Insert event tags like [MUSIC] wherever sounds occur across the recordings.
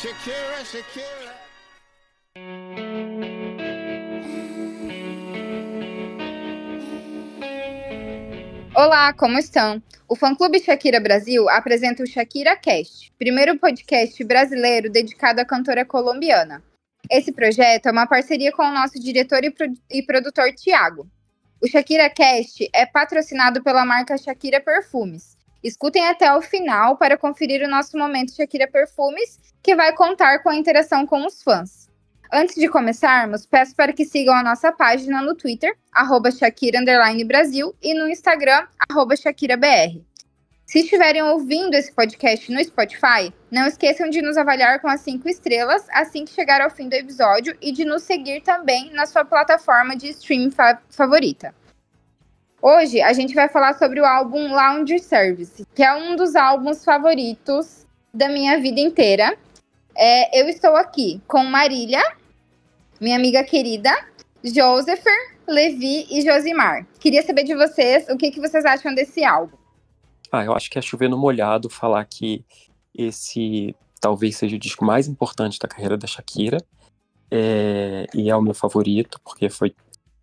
Shakira, Shakira. Olá, como estão? O fã-clube Shakira Brasil apresenta o Shakira Cast, primeiro podcast brasileiro dedicado à cantora colombiana. Esse projeto é uma parceria com o nosso diretor e, e produtor Tiago. O Shakira Cast é patrocinado pela marca Shakira Perfumes. Escutem até o final para conferir o nosso momento Shakira Perfumes, que vai contar com a interação com os fãs. Antes de começarmos, peço para que sigam a nossa página no Twitter, arroba Shakira Brasil, e no Instagram, arroba ShakiraBR. Se estiverem ouvindo esse podcast no Spotify, não esqueçam de nos avaliar com as cinco estrelas assim que chegar ao fim do episódio e de nos seguir também na sua plataforma de streaming fa- favorita. Hoje a gente vai falar sobre o álbum Lounge Service, que é um dos álbuns favoritos da minha vida inteira. É, eu estou aqui com Marília, minha amiga querida, Josepher, Levi e Josimar. Queria saber de vocês o que, que vocês acham desse álbum. Ah, eu acho que é chover no molhado falar que esse talvez seja o disco mais importante da carreira da Shakira. É, e é o meu favorito, porque foi,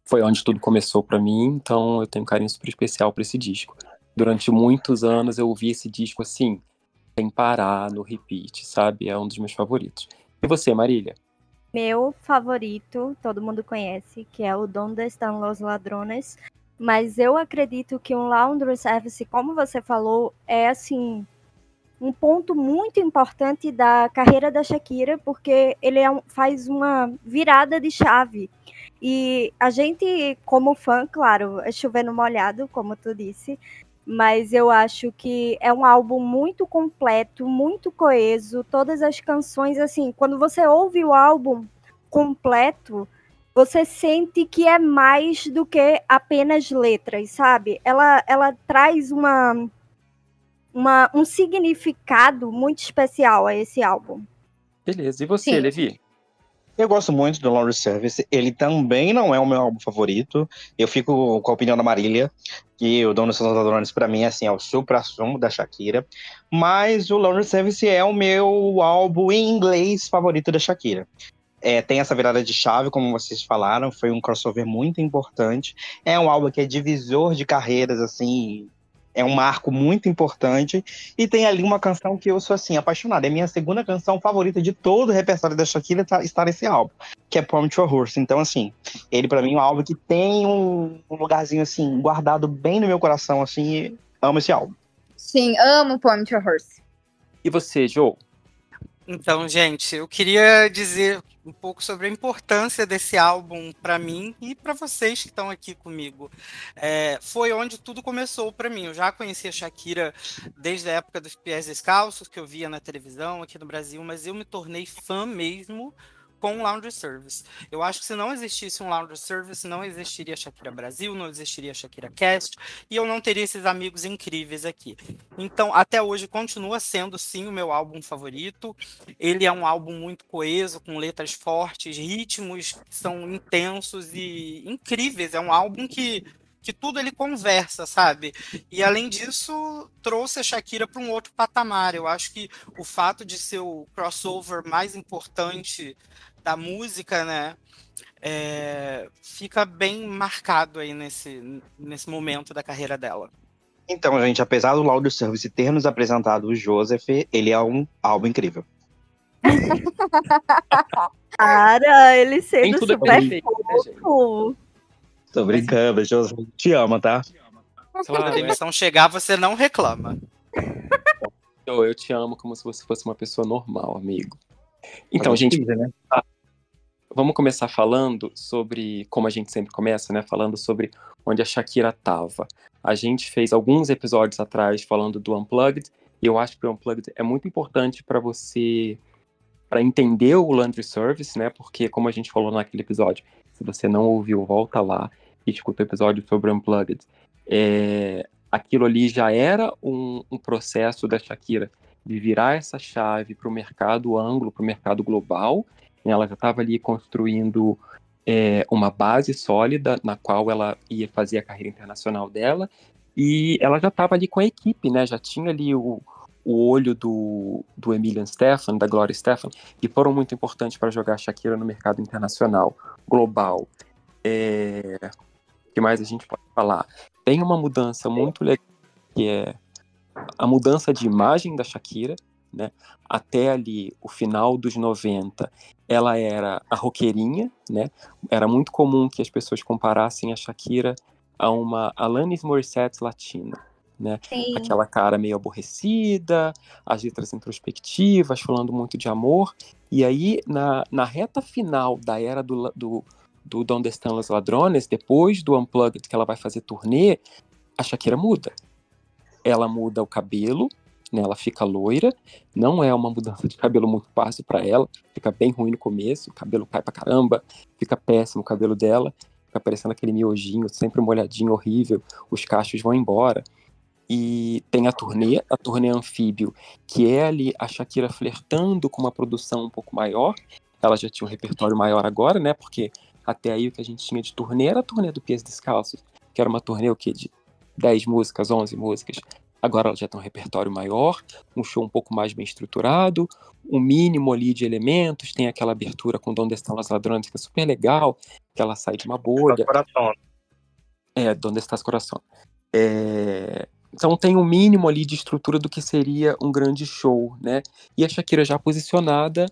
foi onde tudo começou pra mim, então eu tenho um carinho super especial por esse disco. Durante muitos anos eu ouvi esse disco assim, sem parar, no repeat, sabe? É um dos meus favoritos. E você, Marília? Meu favorito, todo mundo conhece, que é o Donde Estão Los Ladrones. Mas eu acredito que um Laundry Service, como você falou, é assim um ponto muito importante da carreira da Shakira, porque ele é um- faz uma virada de chave. E a gente, como fã, claro, é chovendo molhado, como tu disse, mas eu acho que é um álbum muito completo, muito coeso. Todas as canções, assim, quando você ouve o álbum completo, você sente que é mais do que apenas letras, sabe? Ela, ela traz uma, uma, um significado muito especial a esse álbum. Beleza. E você, Sim. Levi? Eu gosto muito do Laundry Service. Ele também não é o meu álbum favorito. Eu fico com a opinião da Marília, que o Dono dos Ladrones, pra mim, assim, é o supra-sumo da Shakira. Mas o Laundry Service é o meu álbum em inglês favorito da Shakira. É, tem essa virada de chave, como vocês falaram, foi um crossover muito importante. É um álbum que é divisor de carreiras, assim, é um marco muito importante. E tem ali uma canção que eu sou, assim, apaixonado. É minha segunda canção favorita de todo o repertório da Shakira tá- está nesse álbum, que é Prom to a Horse. Então, assim, ele pra mim é um álbum que tem um, um lugarzinho, assim, guardado bem no meu coração, assim, e amo esse álbum. Sim, amo Poem to a Horse. E você, Joe? Então, gente, eu queria dizer um pouco sobre a importância desse álbum para mim e para vocês que estão aqui comigo. É, foi onde tudo começou para mim. Eu já conhecia Shakira desde a época dos Pés Descalços, que eu via na televisão aqui no Brasil, mas eu me tornei fã mesmo com Laundry Service. Eu acho que se não existisse um Laundry Service, não existiria Shakira Brasil, não existiria Shakira Cast, e eu não teria esses amigos incríveis aqui. Então, até hoje, continua sendo, sim, o meu álbum favorito. Ele é um álbum muito coeso, com letras fortes, ritmos que são intensos e incríveis. É um álbum que, que tudo ele conversa, sabe? E além disso, trouxe a Shakira para um outro patamar. Eu acho que o fato de ser o crossover mais importante da música, né? é, fica bem marcado aí nesse, nesse momento da carreira dela. Então, gente, apesar do Laundry Service ter nos apresentado o Joseph, ele é um álbum incrível. [LAUGHS] Cara, ele sendo tudo é super perfeito, né, fofo. Tô brincando, Joseph. Te amo, tá? Quando a é. demissão chegar, você não reclama. Joe, eu te amo como se você fosse uma pessoa normal, amigo. Então, Agora gente, precisa, né? Vamos começar falando sobre, como a gente sempre começa, né? Falando sobre onde a Shakira tava. A gente fez alguns episódios atrás falando do Unplugged, e eu acho que o Unplugged é muito importante para você, para entender o Laundry Service, né? Porque, como a gente falou naquele episódio, se você não ouviu, volta lá e escuta o episódio sobre o Unplugged. É, aquilo ali já era um, um processo da Shakira de virar essa chave para o mercado anglo, para o mercado global, ela já estava ali construindo é, uma base sólida na qual ela ia fazer a carreira internacional dela e ela já estava ali com a equipe, né? Já tinha ali o, o olho do, do Emilian Stefan, da Gloria Stefan, que foram muito importantes para jogar Shakira no mercado internacional, global. É... Que mais a gente pode falar? Tem uma mudança muito legal, que é a mudança de imagem da Shakira, né? Até ali o final dos 90, ela era a roqueirinha, né? Era muito comum que as pessoas comparassem a Shakira a uma Alanis Morissette latina, né? Sim. Aquela cara meio aborrecida, as letras introspectivas, falando muito de amor. E aí, na, na reta final da era do, do, do Donde Estão Los Ladrones, depois do Unplugged, que ela vai fazer turnê, a Shakira muda. Ela muda o cabelo, né, ela fica loira, não é uma mudança de cabelo muito fácil para ela, fica bem ruim no começo, o cabelo cai pra caramba, fica péssimo o cabelo dela, fica parecendo aquele miojinho, sempre molhadinho, horrível, os cachos vão embora. E tem a turnê, a turnê anfíbio, que é ali a Shakira flertando com uma produção um pouco maior. Ela já tinha um repertório maior agora, né? Porque até aí o que a gente tinha de turnê era a turnê do Pies Descalços, que era uma turnê o quê? De 10 músicas, 11 músicas. Agora ela já tem um repertório maior, um show um pouco mais bem estruturado, um mínimo ali de elementos, tem aquela abertura com Donde Estão as Ladrones, que é super legal, que ela sai de uma bolha. Coração. É, Donde Estás Coração. É... Então tem um mínimo ali de estrutura do que seria um grande show, né? E a Shakira já posicionada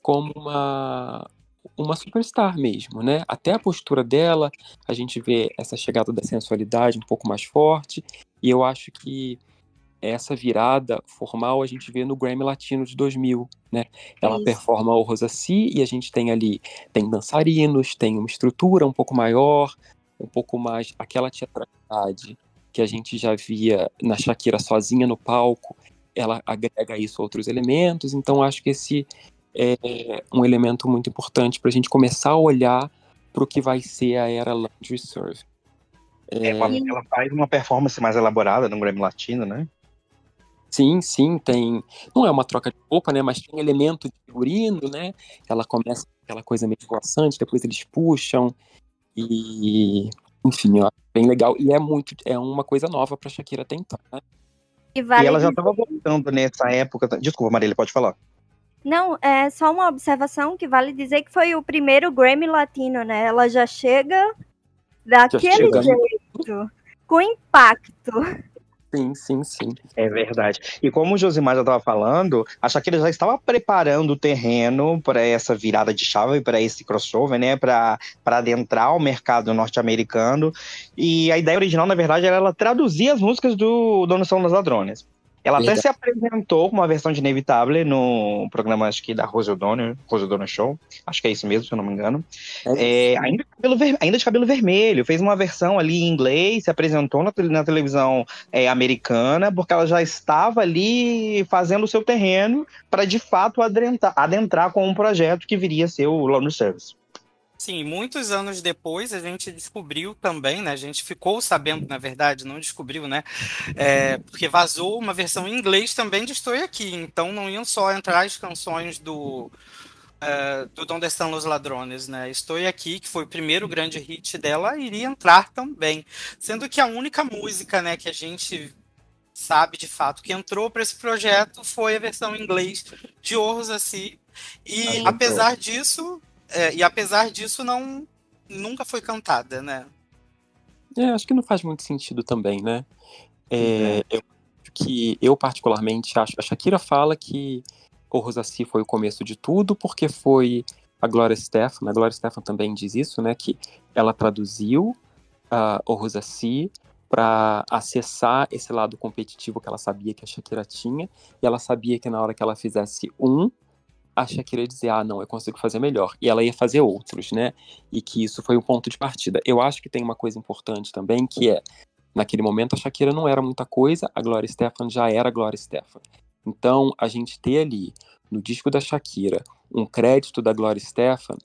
como uma, uma superstar mesmo, né? Até a postura dela, a gente vê essa chegada da sensualidade um pouco mais forte, e eu acho que essa virada formal a gente vê no Grammy Latino de 2000, né? Ela Isso. performa o Rosa Si e a gente tem ali, tem dançarinos, tem uma estrutura um pouco maior, um pouco mais aquela teatralidade que a gente já via na Shakira sozinha no palco, ela agrega isso a outros elementos, então acho que esse é um elemento muito importante para a gente começar a olhar para o que vai ser a era Laundry Serve. É, ela, ela faz uma performance mais elaborada no Grammy Latino, né? Sim, sim, tem. Não é uma troca de roupa, né? Mas tem elemento de figurino, né? Ela começa com aquela coisa meio esvoaçante, depois eles puxam. E. Enfim, ó, bem legal. E é muito. É uma coisa nova pra Shakira tentar, né? E vale e ela já estava voltando nessa época. Desculpa, Marília, pode falar. Não, é só uma observação que vale dizer que foi o primeiro Grammy Latino, né? Ela já chega daquele chega- jeito, com impacto. Sim, sim, sim. É verdade. E como o Josimar já estava falando, a Shakira já estava preparando o terreno para essa virada de chave, para esse crossover, né? Para adentrar o mercado norte-americano. E a ideia original, na verdade, era ela traduzir as músicas do Dono São dos Ladrones. Ela até Verdade. se apresentou com uma versão de Inevitable no programa, acho que da Rose O'Donnell, Rose O'Donnell Show. Acho que é isso mesmo, se eu não me engano. É, ainda, de cabelo ainda de cabelo vermelho, fez uma versão ali em inglês, se apresentou na, na televisão é, americana, porque ela já estava ali fazendo o seu terreno para de fato adentrar, adentrar com um projeto que viria a ser o Laundry Service. Sim, muitos anos depois a gente descobriu também, né? A gente ficou sabendo, na verdade, não descobriu, né? É, porque vazou uma versão em inglês também de Estou Aqui. Então não iam só entrar as canções do é, do Donde Estão Los Ladrones, né? Estou Aqui, que foi o primeiro grande hit dela, iria entrar também. Sendo que a única música, né, que a gente sabe de fato que entrou para esse projeto foi a versão em inglês de Orros Assim. E apesar disso, é, e apesar disso, não nunca foi cantada, né? É, acho que não faz muito sentido também, né? É, eu acho que eu particularmente acho. A Shakira fala que o Rosassi foi o começo de tudo, porque foi a Gloria Stefan. A Gloria Stefan também diz isso, né? Que ela traduziu uh, o Rosassi para acessar esse lado competitivo que ela sabia que a Shakira tinha, e ela sabia que na hora que ela fizesse um, a Shakira dizer, ah, não, eu consigo fazer melhor. E ela ia fazer outros, né? E que isso foi o ponto de partida. Eu acho que tem uma coisa importante também, que é, naquele momento a Shakira não era muita coisa, a Gloria Stefan já era a Gloria Stefan. Então, a gente ter ali, no disco da Shakira, um crédito da Gloria Stefan,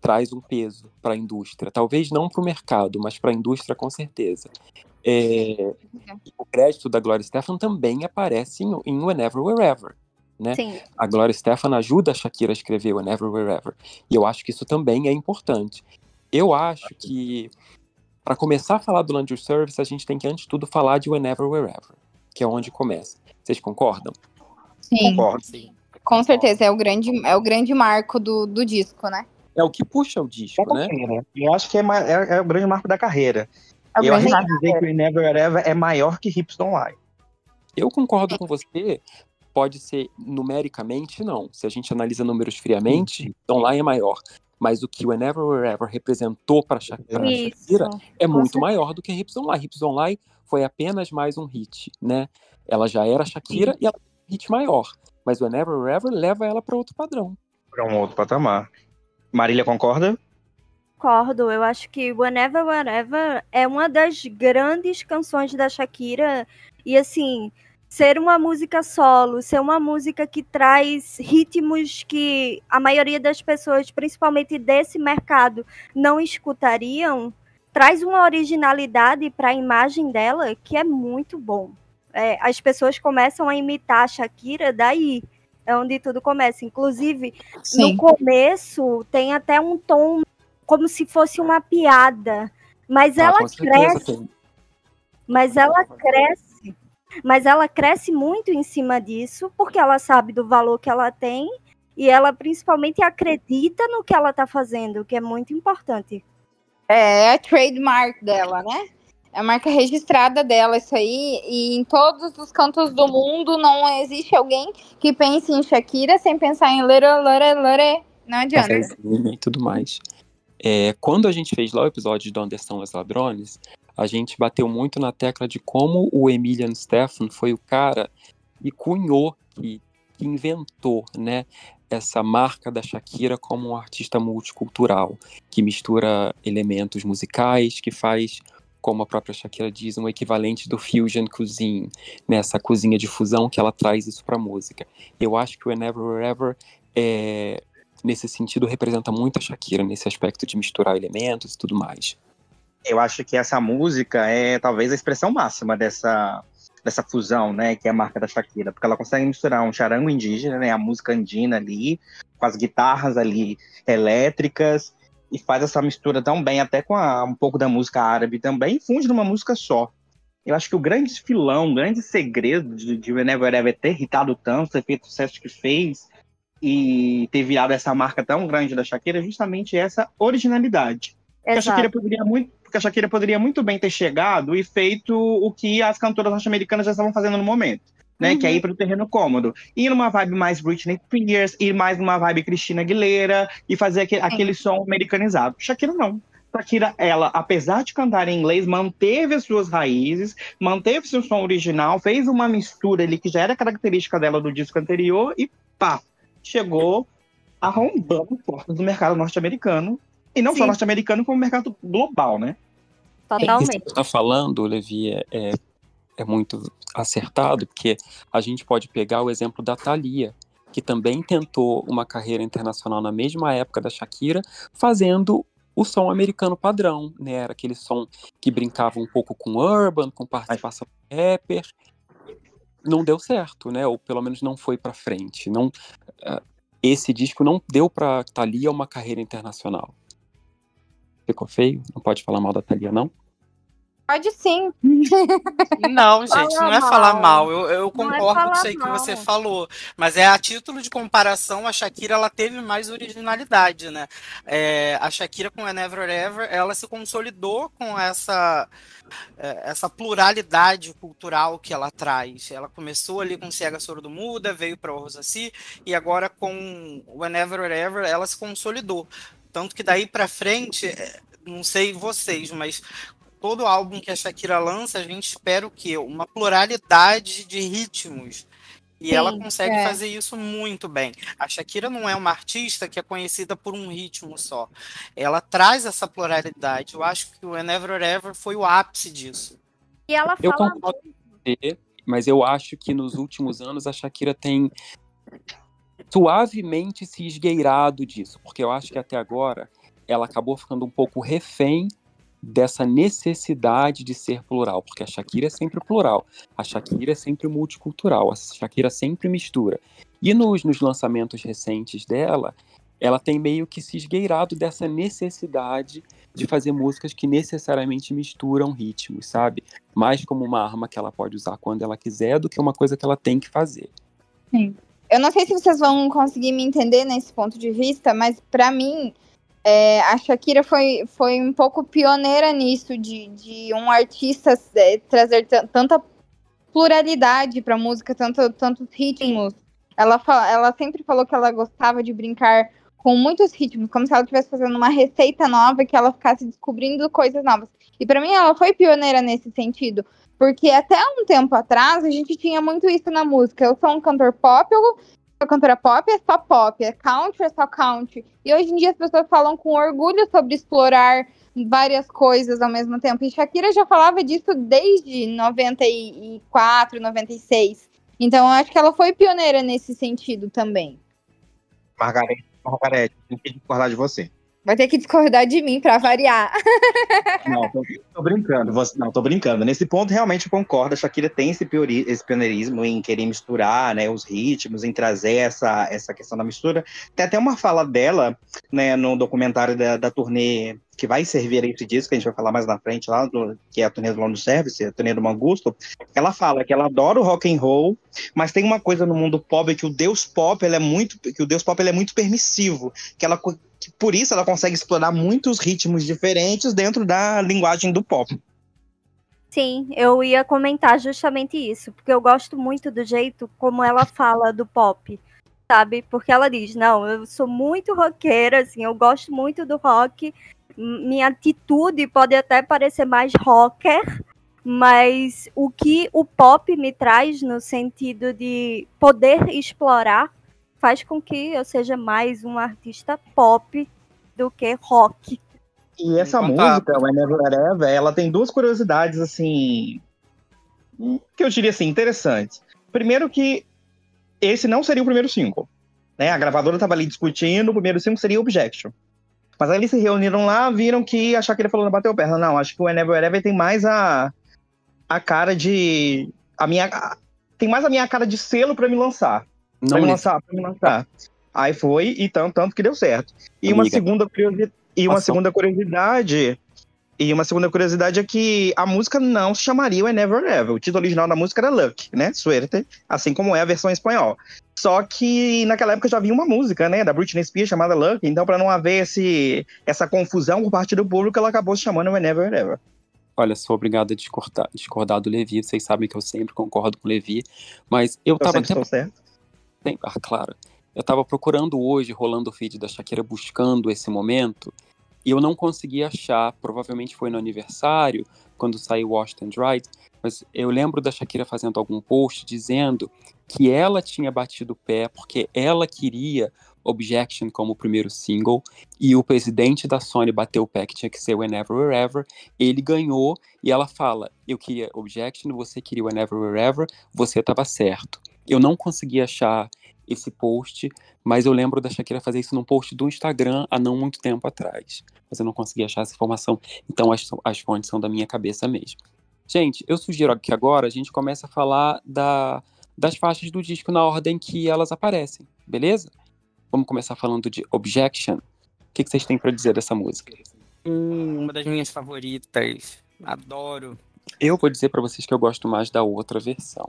traz um peso para a indústria. Talvez não para o mercado, mas para a indústria com certeza. É, o crédito da Gloria Stefan também aparece em, em Whenever, Wherever. Né? Sim. A Gloria Stefan ajuda a Shakira a escrever Whenever, Wherever. E eu acho que isso também é importante. Eu acho que, para começar a falar do Land Your Service, a gente tem que, antes de tudo, falar de Whenever, Wherever, que é onde começa. Vocês concordam? Sim, Concordo. Sim. com certeza. É o grande, é o grande marco do, do disco, né? É o que puxa o disco, né? carreira. Eu acho que é, é- é o grande marco da carreira. É o eu arrisco marco. dizer que o Never Ever é maior que Hips Don't Lie. Eu concordo com você. Pode ser numericamente, não. Se a gente analisa números friamente, online é maior. Mas o que o Whenever Wherever representou para Shakira Isso. é muito maior do que Hips Don't Lie. Hips Don't Lie foi apenas mais um hit, né? Ela já era Shakira e ela tem um hit maior. Mas o Whenever Wherever leva ela para outro padrão. Para um outro patamar. Marília concorda? Concordo, eu acho que Whenever, Wherever é uma das grandes canções da Shakira. E assim, ser uma música solo, ser uma música que traz ritmos que a maioria das pessoas, principalmente desse mercado, não escutariam, traz uma originalidade para a imagem dela que é muito bom. É, as pessoas começam a imitar a Shakira daí. É onde tudo começa. Inclusive, Sim. no começo tem até um tom como se fosse uma piada, mas Ah, ela cresce, mas ela cresce, mas ela cresce muito em cima disso, porque ela sabe do valor que ela tem e ela principalmente acredita no que ela está fazendo, o que é muito importante. É a trademark dela, né? É a marca registrada dela, isso aí. E em todos os cantos do mundo não existe alguém que pense em Shakira sem pensar em lere, lere, lere. Não adianta. cafezinho e tudo mais. É, quando a gente fez lá o episódio de Onde Estão os Ladrones, a gente bateu muito na tecla de como o Emilian Stefan foi o cara que cunhou, que inventou, né, essa marca da Shakira como um artista multicultural, que mistura elementos musicais, que faz, como a própria Shakira diz, um equivalente do fusion cuisine, nessa cozinha de fusão que ela traz isso para música. Eu acho que o Whenever Wherever é, nesse sentido, representa muito a Shakira, nesse aspecto de misturar elementos e tudo mais. Eu acho que essa música é talvez a expressão máxima dessa, dessa fusão, né? Que é a marca da Shakira. Porque ela consegue misturar um charango indígena, né? A música andina ali, com as guitarras ali elétricas, e faz essa mistura tão bem, até com a- um pouco da música árabe também, e funde numa música só. Eu acho que o grande filão, o grande segredo de, de Whenever Ever ter irritado tanto, ter feito o sucesso que fez, e ter virado essa marca tão grande da Shakira é justamente essa originalidade. Porque a Shakira poderia muito, porque a Shakira poderia muito bem ter chegado e feito o que as cantoras norte-americanas já estavam fazendo no momento, né? Uhum. Que é ir para o terreno cômodo. Ir numa vibe mais Britney Spears, ir mais numa vibe Christina Aguilera e fazer aquele, aquele som americanizado. Shakira não. Shakira, ela, apesar de cantar em inglês, manteve as suas raízes, manteve seu som original, fez uma mistura ali que já era característica dela do disco anterior e pá, chegou arrombando portas do mercado norte-americano. E não só Sim. norte-americano, como mercado global, né? Isso que Totalmente. você está falando, Levi, é, é, é muito acertado, porque a gente pode pegar o exemplo da Thalia, que também tentou uma carreira internacional na mesma época da Shakira, fazendo o som americano padrão, né? Era aquele som que brincava um pouco com urban, com participação de rapper. Não deu certo, né? Ou pelo menos não foi para frente. Não, ah, esse disco não deu para Thalia uma carreira internacional. Ficou feio? Não pode falar mal da Thalia, não? Pode sim. Não, [LAUGHS] gente, Fala não é falar mal. mal. Eu, eu é concordo com isso aí que mal. você falou. Mas é a título de comparação, a Shakira ela teve mais originalidade, né? É, a Shakira com a Never Ever, ela se consolidou com essa é, essa pluralidade cultural que ela traz. Ela começou ali com Cega Sordo Muda, veio para o Rosaci e agora com o Whenever Ever ela se consolidou. Tanto que daí para frente, é, não sei vocês, mas todo álbum que a Shakira lança, a gente espera o quê? Uma pluralidade de ritmos. E Sim, ela consegue é. fazer isso muito bem. A Shakira não é uma artista que é conhecida por um ritmo só. Ela traz essa pluralidade. Eu acho que o Whenever Ever foi o ápice disso. E ela Eu fala concordo com você, mas eu acho que nos últimos anos a Shakira tem suavemente se esgueirado disso, porque eu acho que até agora ela acabou ficando um pouco refém dessa necessidade de ser plural, porque a Shakira é sempre plural, a Shakira é sempre multicultural, a Shakira sempre mistura. E nos, nos lançamentos recentes dela, ela tem meio que se esgueirado dessa necessidade de fazer músicas que necessariamente misturam ritmos, sabe? Mais como uma arma que ela pode usar quando ela quiser do que uma coisa que ela tem que fazer. Sim. Eu não sei se vocês vão conseguir me entender nesse ponto de vista, mas para mim é, a Shakira foi, foi um pouco pioneira nisso, de, de um artista é, trazer tanta pluralidade para música, tanto, tantos ritmos. Ela, ela sempre falou que ela gostava de brincar com muitos ritmos, como se ela estivesse fazendo uma receita nova, que ela ficasse descobrindo coisas novas. E para mim ela foi pioneira nesse sentido, porque até um tempo atrás a gente tinha muito isso na música. Eu sou um cantor pop, eu sou cantora pop, é só pop, é country, é só country. E hoje em dia as pessoas falam com orgulho sobre explorar várias coisas ao mesmo tempo. E Shakira já falava disso desde 94, 96. Então eu acho que ela foi pioneira nesse sentido também. Margarete, Margarete, tem que discordar de você. Vai ter que discordar de mim para variar. Não, tô, tô brincando. Você, não, tô brincando. Nesse ponto, realmente concordo. A Shakira tem esse, piori, esse pioneirismo em querer misturar né, os ritmos, em trazer essa, essa questão da mistura. Tem até uma fala dela né, no documentário da, da turnê que vai servir a esse disco, que a gente vai falar mais na frente lá, do, que é a turnê do London Service, a turnê do Mangusto, ela fala que ela adora o rock and roll, mas tem uma coisa no mundo pop que o deus pop ele é muito, que o deus pop ele é muito permissivo, que ela por isso ela consegue explorar muitos ritmos diferentes dentro da linguagem do pop. Sim, eu ia comentar justamente isso, porque eu gosto muito do jeito como ela fala do pop, sabe? Porque ela diz: "Não, eu sou muito roqueira, assim, eu gosto muito do rock. Minha atitude pode até parecer mais rocker, mas o que o pop me traz no sentido de poder explorar faz com que eu seja mais um artista pop do que rock. E essa música, Whenever Wherever, ela tem duas curiosidades, assim, que eu diria assim, interessantes. Primeiro que esse não seria o primeiro single. Né? A gravadora estava ali discutindo, o primeiro single seria Objection. Mas aí eles se reuniram lá, viram que a Shakira falou, bateu perna. Não, acho que o Whenever Wherever tem mais a, a cara de... A minha, tem mais a minha cara de selo para me lançar. Não me lançar, me lançar. Aí foi, e tanto, tanto que deu certo. E Amiga. uma segunda curiosidade. E uma segunda curiosidade. E uma segunda curiosidade é que a música não se chamaria Whenever Ever. O título original da música era Luck, né? Suerte, assim como é a versão em espanhol. Só que naquela época já havia uma música, né, da Britney Spears chamada Luck, então para não haver esse, essa confusão por parte do público, ela acabou se chamando Whenever Ever. Olha, sou obrigado a discordar, discordar do Levi, vocês sabem que eu sempre concordo com o Levi, mas eu, eu tava até... certo. Ah, claro. Eu tava procurando hoje, rolando o feed da Shakira, buscando esse momento, e eu não consegui achar. Provavelmente foi no aniversário, quando saiu and Dried, mas eu lembro da Shakira fazendo algum post dizendo que ela tinha batido o pé porque ela queria Objection como primeiro single e o presidente da Sony bateu o pé que tinha que ser Whenever Wherever. Ele ganhou e ela fala: Eu queria Objection, você queria Whenever Wherever, você estava certo. Eu não consegui achar esse post, mas eu lembro da Shakira fazer isso num post do Instagram há não muito tempo atrás. Mas eu não consegui achar essa informação, então as, as fontes são da minha cabeça mesmo. Gente, eu sugiro que agora a gente comece a falar da, das faixas do disco na ordem que elas aparecem, beleza? Vamos começar falando de Objection. O que, que vocês têm para dizer dessa música? Hum, uma das minhas favoritas. Adoro. Eu vou dizer para vocês que eu gosto mais da outra versão,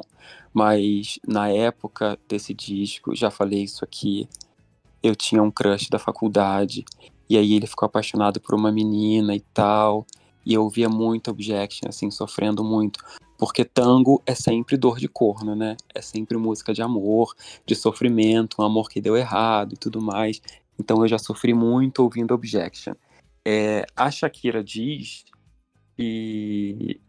mas na época desse disco, já falei isso aqui, eu tinha um crush da faculdade, e aí ele ficou apaixonado por uma menina e tal, e eu ouvia muito Objection, assim, sofrendo muito, porque tango é sempre dor de corno, né? É sempre música de amor, de sofrimento, um amor que deu errado e tudo mais. Então eu já sofri muito ouvindo Objection. É, a Shakira diz que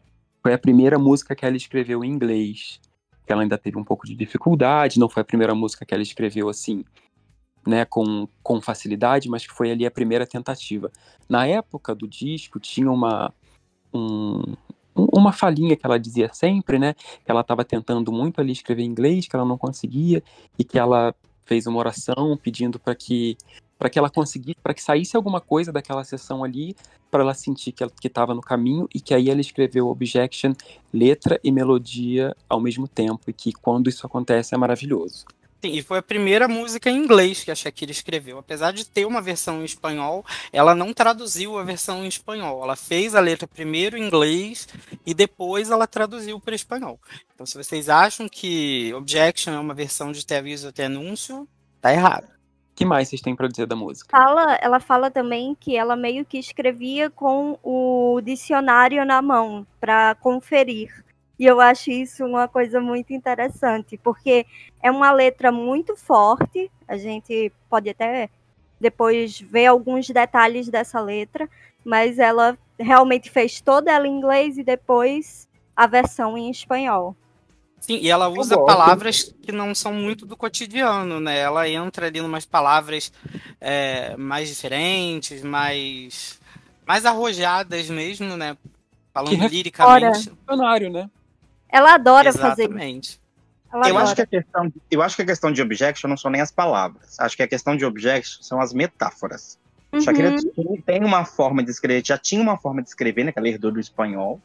foi a primeira música que ela escreveu em inglês. Ela ainda teve um pouco de dificuldade, não foi a primeira música que ela escreveu assim, né, com, com facilidade, mas que foi ali a primeira tentativa. Na época do disco, tinha uma, um, uma falinha que ela dizia sempre, né, que ela estava tentando muito ali escrever em inglês, que ela não conseguia, e que ela fez uma oração pedindo para que para que ela conseguisse, para que saísse alguma coisa daquela sessão ali, para ela sentir que estava no caminho e que aí ela escreveu Objection, letra e melodia ao mesmo tempo e que quando isso acontece é maravilhoso. Sim, e foi a primeira música em inglês que a Shakira escreveu. Apesar de ter uma versão em espanhol, ela não traduziu a versão em espanhol. Ela fez a letra primeiro em inglês e depois ela traduziu para espanhol. Então, se vocês acham que Objection é uma versão de Te Aviso Te Anúncio, tá errado. Que mais vocês têm para dizer da música? Fala, ela fala também que ela meio que escrevia com o dicionário na mão para conferir. E eu acho isso uma coisa muito interessante, porque é uma letra muito forte. A gente pode até depois ver alguns detalhes dessa letra, mas ela realmente fez toda ela em inglês e depois a versão em espanhol. Sim, e ela usa palavras que não são muito do cotidiano, né? Ela entra ali umas palavras é, mais diferentes, mais, mais arrojadas mesmo, né? Falando que liricamente. Dicionário, né? Ela adora Exatamente. fazer eu acho, que a questão, eu acho que a questão de objection não são nem as palavras. Acho que a questão de objection são as metáforas. Uhum. Shakira tem uma forma de escrever, já tinha uma forma de escrever, né? Que ela herdou do espanhol,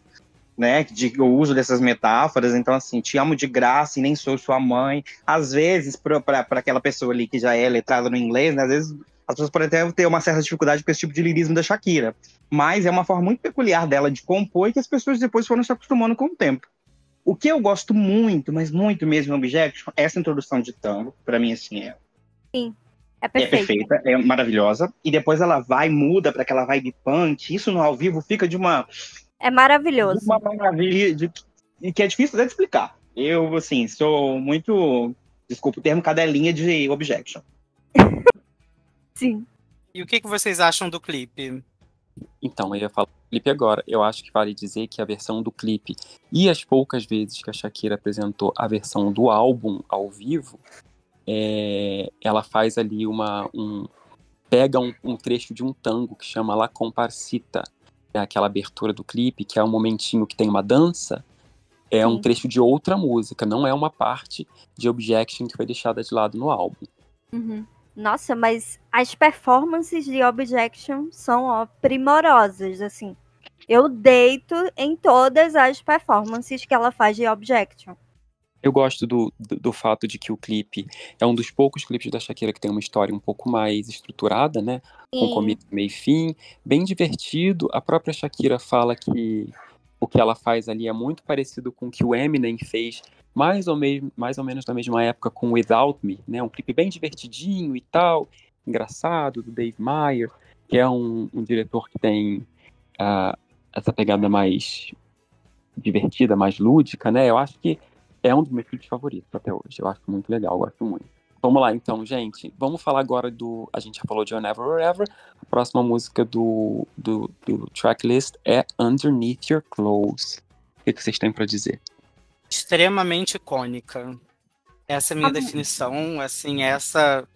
né? De, o uso dessas metáforas. Então, assim, te amo de graça e nem sou sua mãe. Às vezes, para aquela pessoa ali que já é letrada no inglês, né? Às vezes as pessoas podem até ter uma certa dificuldade com esse tipo de lirismo da Shakira. Mas é uma forma muito peculiar dela de compor e que as pessoas depois foram se acostumando com o tempo. O que eu gosto muito, mas muito mesmo no Objection, é essa introdução de tango, para mim, assim, é. Sim. É perfeita. É perfeita, é maravilhosa. E depois ela vai, muda para aquela vibe punk. Isso no ao vivo fica de uma. É maravilhoso. Uma maravilha de, e que é difícil até de explicar. Eu, assim, sou muito. Desculpa o termo, cadelinha de Objection. [LAUGHS] Sim. E o que, que vocês acham do clipe? Então, eu ia falar do clipe agora. Eu acho que vale dizer que a versão do clipe e as poucas vezes que a Shakira apresentou a versão do álbum ao vivo, é, ela faz ali uma. Um, pega um, um, trecho de um tango que chama La Comparsita, aquela abertura do clipe, que é um momentinho que tem uma dança. É Sim. um trecho de outra música, não é uma parte de Objection que foi deixada de lado no álbum. Uhum. Nossa, mas as performances de Objection são ó, primorosas, assim. Eu deito em todas as performances que ela faz de Objection. Eu gosto do, do, do, fato de que o clipe é um dos poucos clipes da Shakira que tem uma história um pouco mais estruturada, né? Sim. Com começo, meio e fim, bem divertido. A própria Shakira fala que o que ela faz ali é muito parecido com o que o Eminem fez mais ou, meio, mais ou menos na mesma época com Without Me, né? Um clipe bem divertidinho e tal, engraçado, do Dave Meyer, que é um, um diretor que tem uh, essa pegada mais divertida, mais lúdica, né? Eu acho que é um dos meus clipes favoritos até hoje. Eu acho muito legal, gosto muito. Vamos lá, então, gente. Vamos falar agora do. A gente já falou de Never or Ever. A próxima música do, do, do tracklist é Underneath Your Clothes. O que, que vocês têm para dizer? extremamente icônica. Essa é a minha ah, definição, assim, essa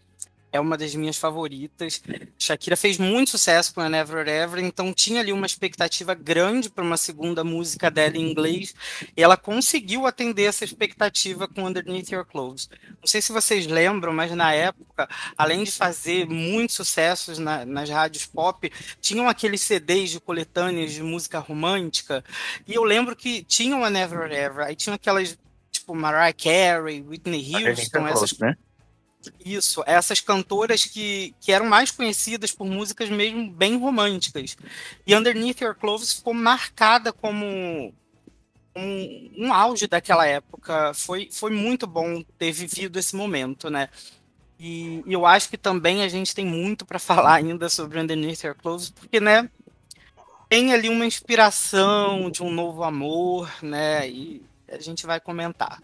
é uma das minhas favoritas. Shakira fez muito sucesso com a Never Ever, então tinha ali uma expectativa grande para uma segunda música dela em inglês, e ela conseguiu atender essa expectativa com Underneath Your Clothes. Não sei se vocês lembram, mas na época, além de fazer muitos sucessos na, nas rádios pop, tinham aqueles CDs de coletâneas de música romântica, e eu lembro que tinham a Never Ever, aí tinham aquelas tipo Mariah Carey, Whitney Houston, essas... Né? Isso, essas cantoras que, que eram mais conhecidas por músicas mesmo bem românticas. E Underneath Your Clothes ficou marcada como um, um auge daquela época. Foi, foi muito bom ter vivido esse momento, né? E, e eu acho que também a gente tem muito para [LAUGHS] falar ainda sobre Underneath Your Clothes, porque, né, tem ali uma inspiração de um novo amor, né? E a gente vai comentar.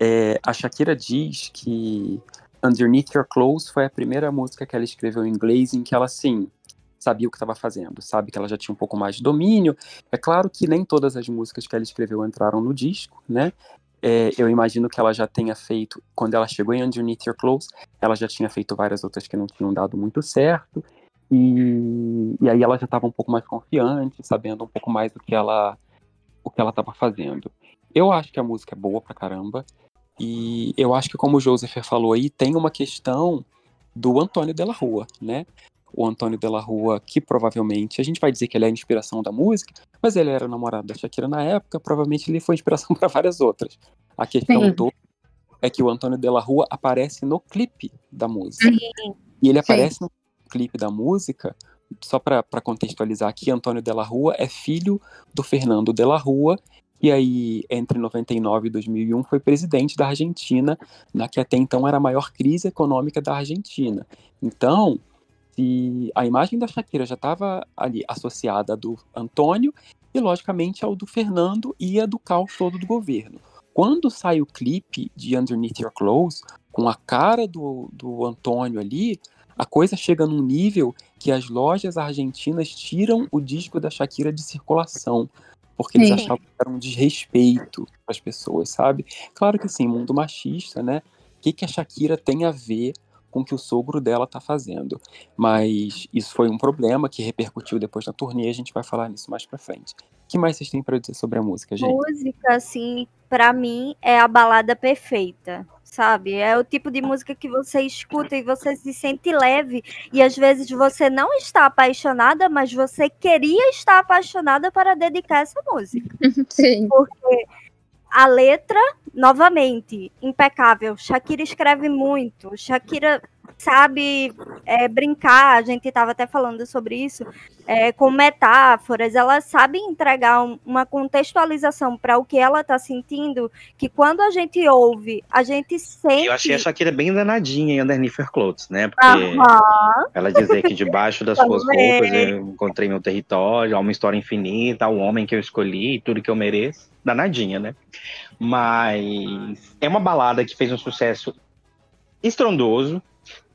É, a Shakira diz que Underneath Your Clothes foi a primeira música que ela escreveu em inglês em que ela, sim, sabia o que estava fazendo, sabe que ela já tinha um pouco mais de domínio. É claro que nem todas as músicas que ela escreveu entraram no disco, né? É, eu imagino que ela já tenha feito, quando ela chegou em Underneath Your Clothes, ela já tinha feito várias outras que não tinham dado muito certo, e, e aí ela já estava um pouco mais confiante, sabendo um pouco mais do que ela o que ela estava fazendo. Eu acho que a música é boa pra caramba. E eu acho que, como o Joseph falou aí, tem uma questão do Antônio de la Rua, né? O Antônio de la Rua, que provavelmente, a gente vai dizer que ele é a inspiração da música, mas ele era namorado da Shakira na época, provavelmente ele foi inspiração [LAUGHS] para várias outras. A questão Sim. do é que o Antônio de la Rua aparece no clipe da música. Sim. E ele aparece Sim. no clipe da música, só para contextualizar aqui, Antônio de la Rua é filho do Fernando de la Rua, e aí, entre 99 e 2001, foi presidente da Argentina, na que até então era a maior crise econômica da Argentina. Então, se a imagem da Shakira já estava ali associada à do Antônio, e logicamente ao do Fernando e a do caos todo do governo. Quando sai o clipe de Underneath Your Clothes, com a cara do, do Antônio ali, a coisa chega num nível que as lojas argentinas tiram o disco da Shakira de circulação, porque eles Sim. achavam que era um desrespeito as pessoas, sabe? Claro que assim, mundo machista, né? O que, que a Shakira tem a ver com o que o sogro dela tá fazendo? Mas isso foi um problema que repercutiu depois na turnê, a gente vai falar nisso mais para frente. O que mais vocês têm para dizer sobre a música, gente? Música, assim, para mim é a balada perfeita sabe? É o tipo de música que você escuta e você se sente leve. E às vezes você não está apaixonada, mas você queria estar apaixonada para dedicar essa música. [LAUGHS] Sim. Porque a letra, novamente, impecável. Shakira escreve muito. Shakira sabe é, brincar, a gente estava até falando sobre isso, é, com metáforas, ela sabe entregar um, uma contextualização para o que ela está sentindo, que quando a gente ouve, a gente sente... Eu achei a Shakira bem danadinha em Underneath Clothes, né? Porque ela dizer que debaixo das suas roupas eu encontrei meu território, há uma história infinita, o homem que eu escolhi, tudo que eu mereço, danadinha, né? Mas é uma balada que fez um sucesso estrondoso,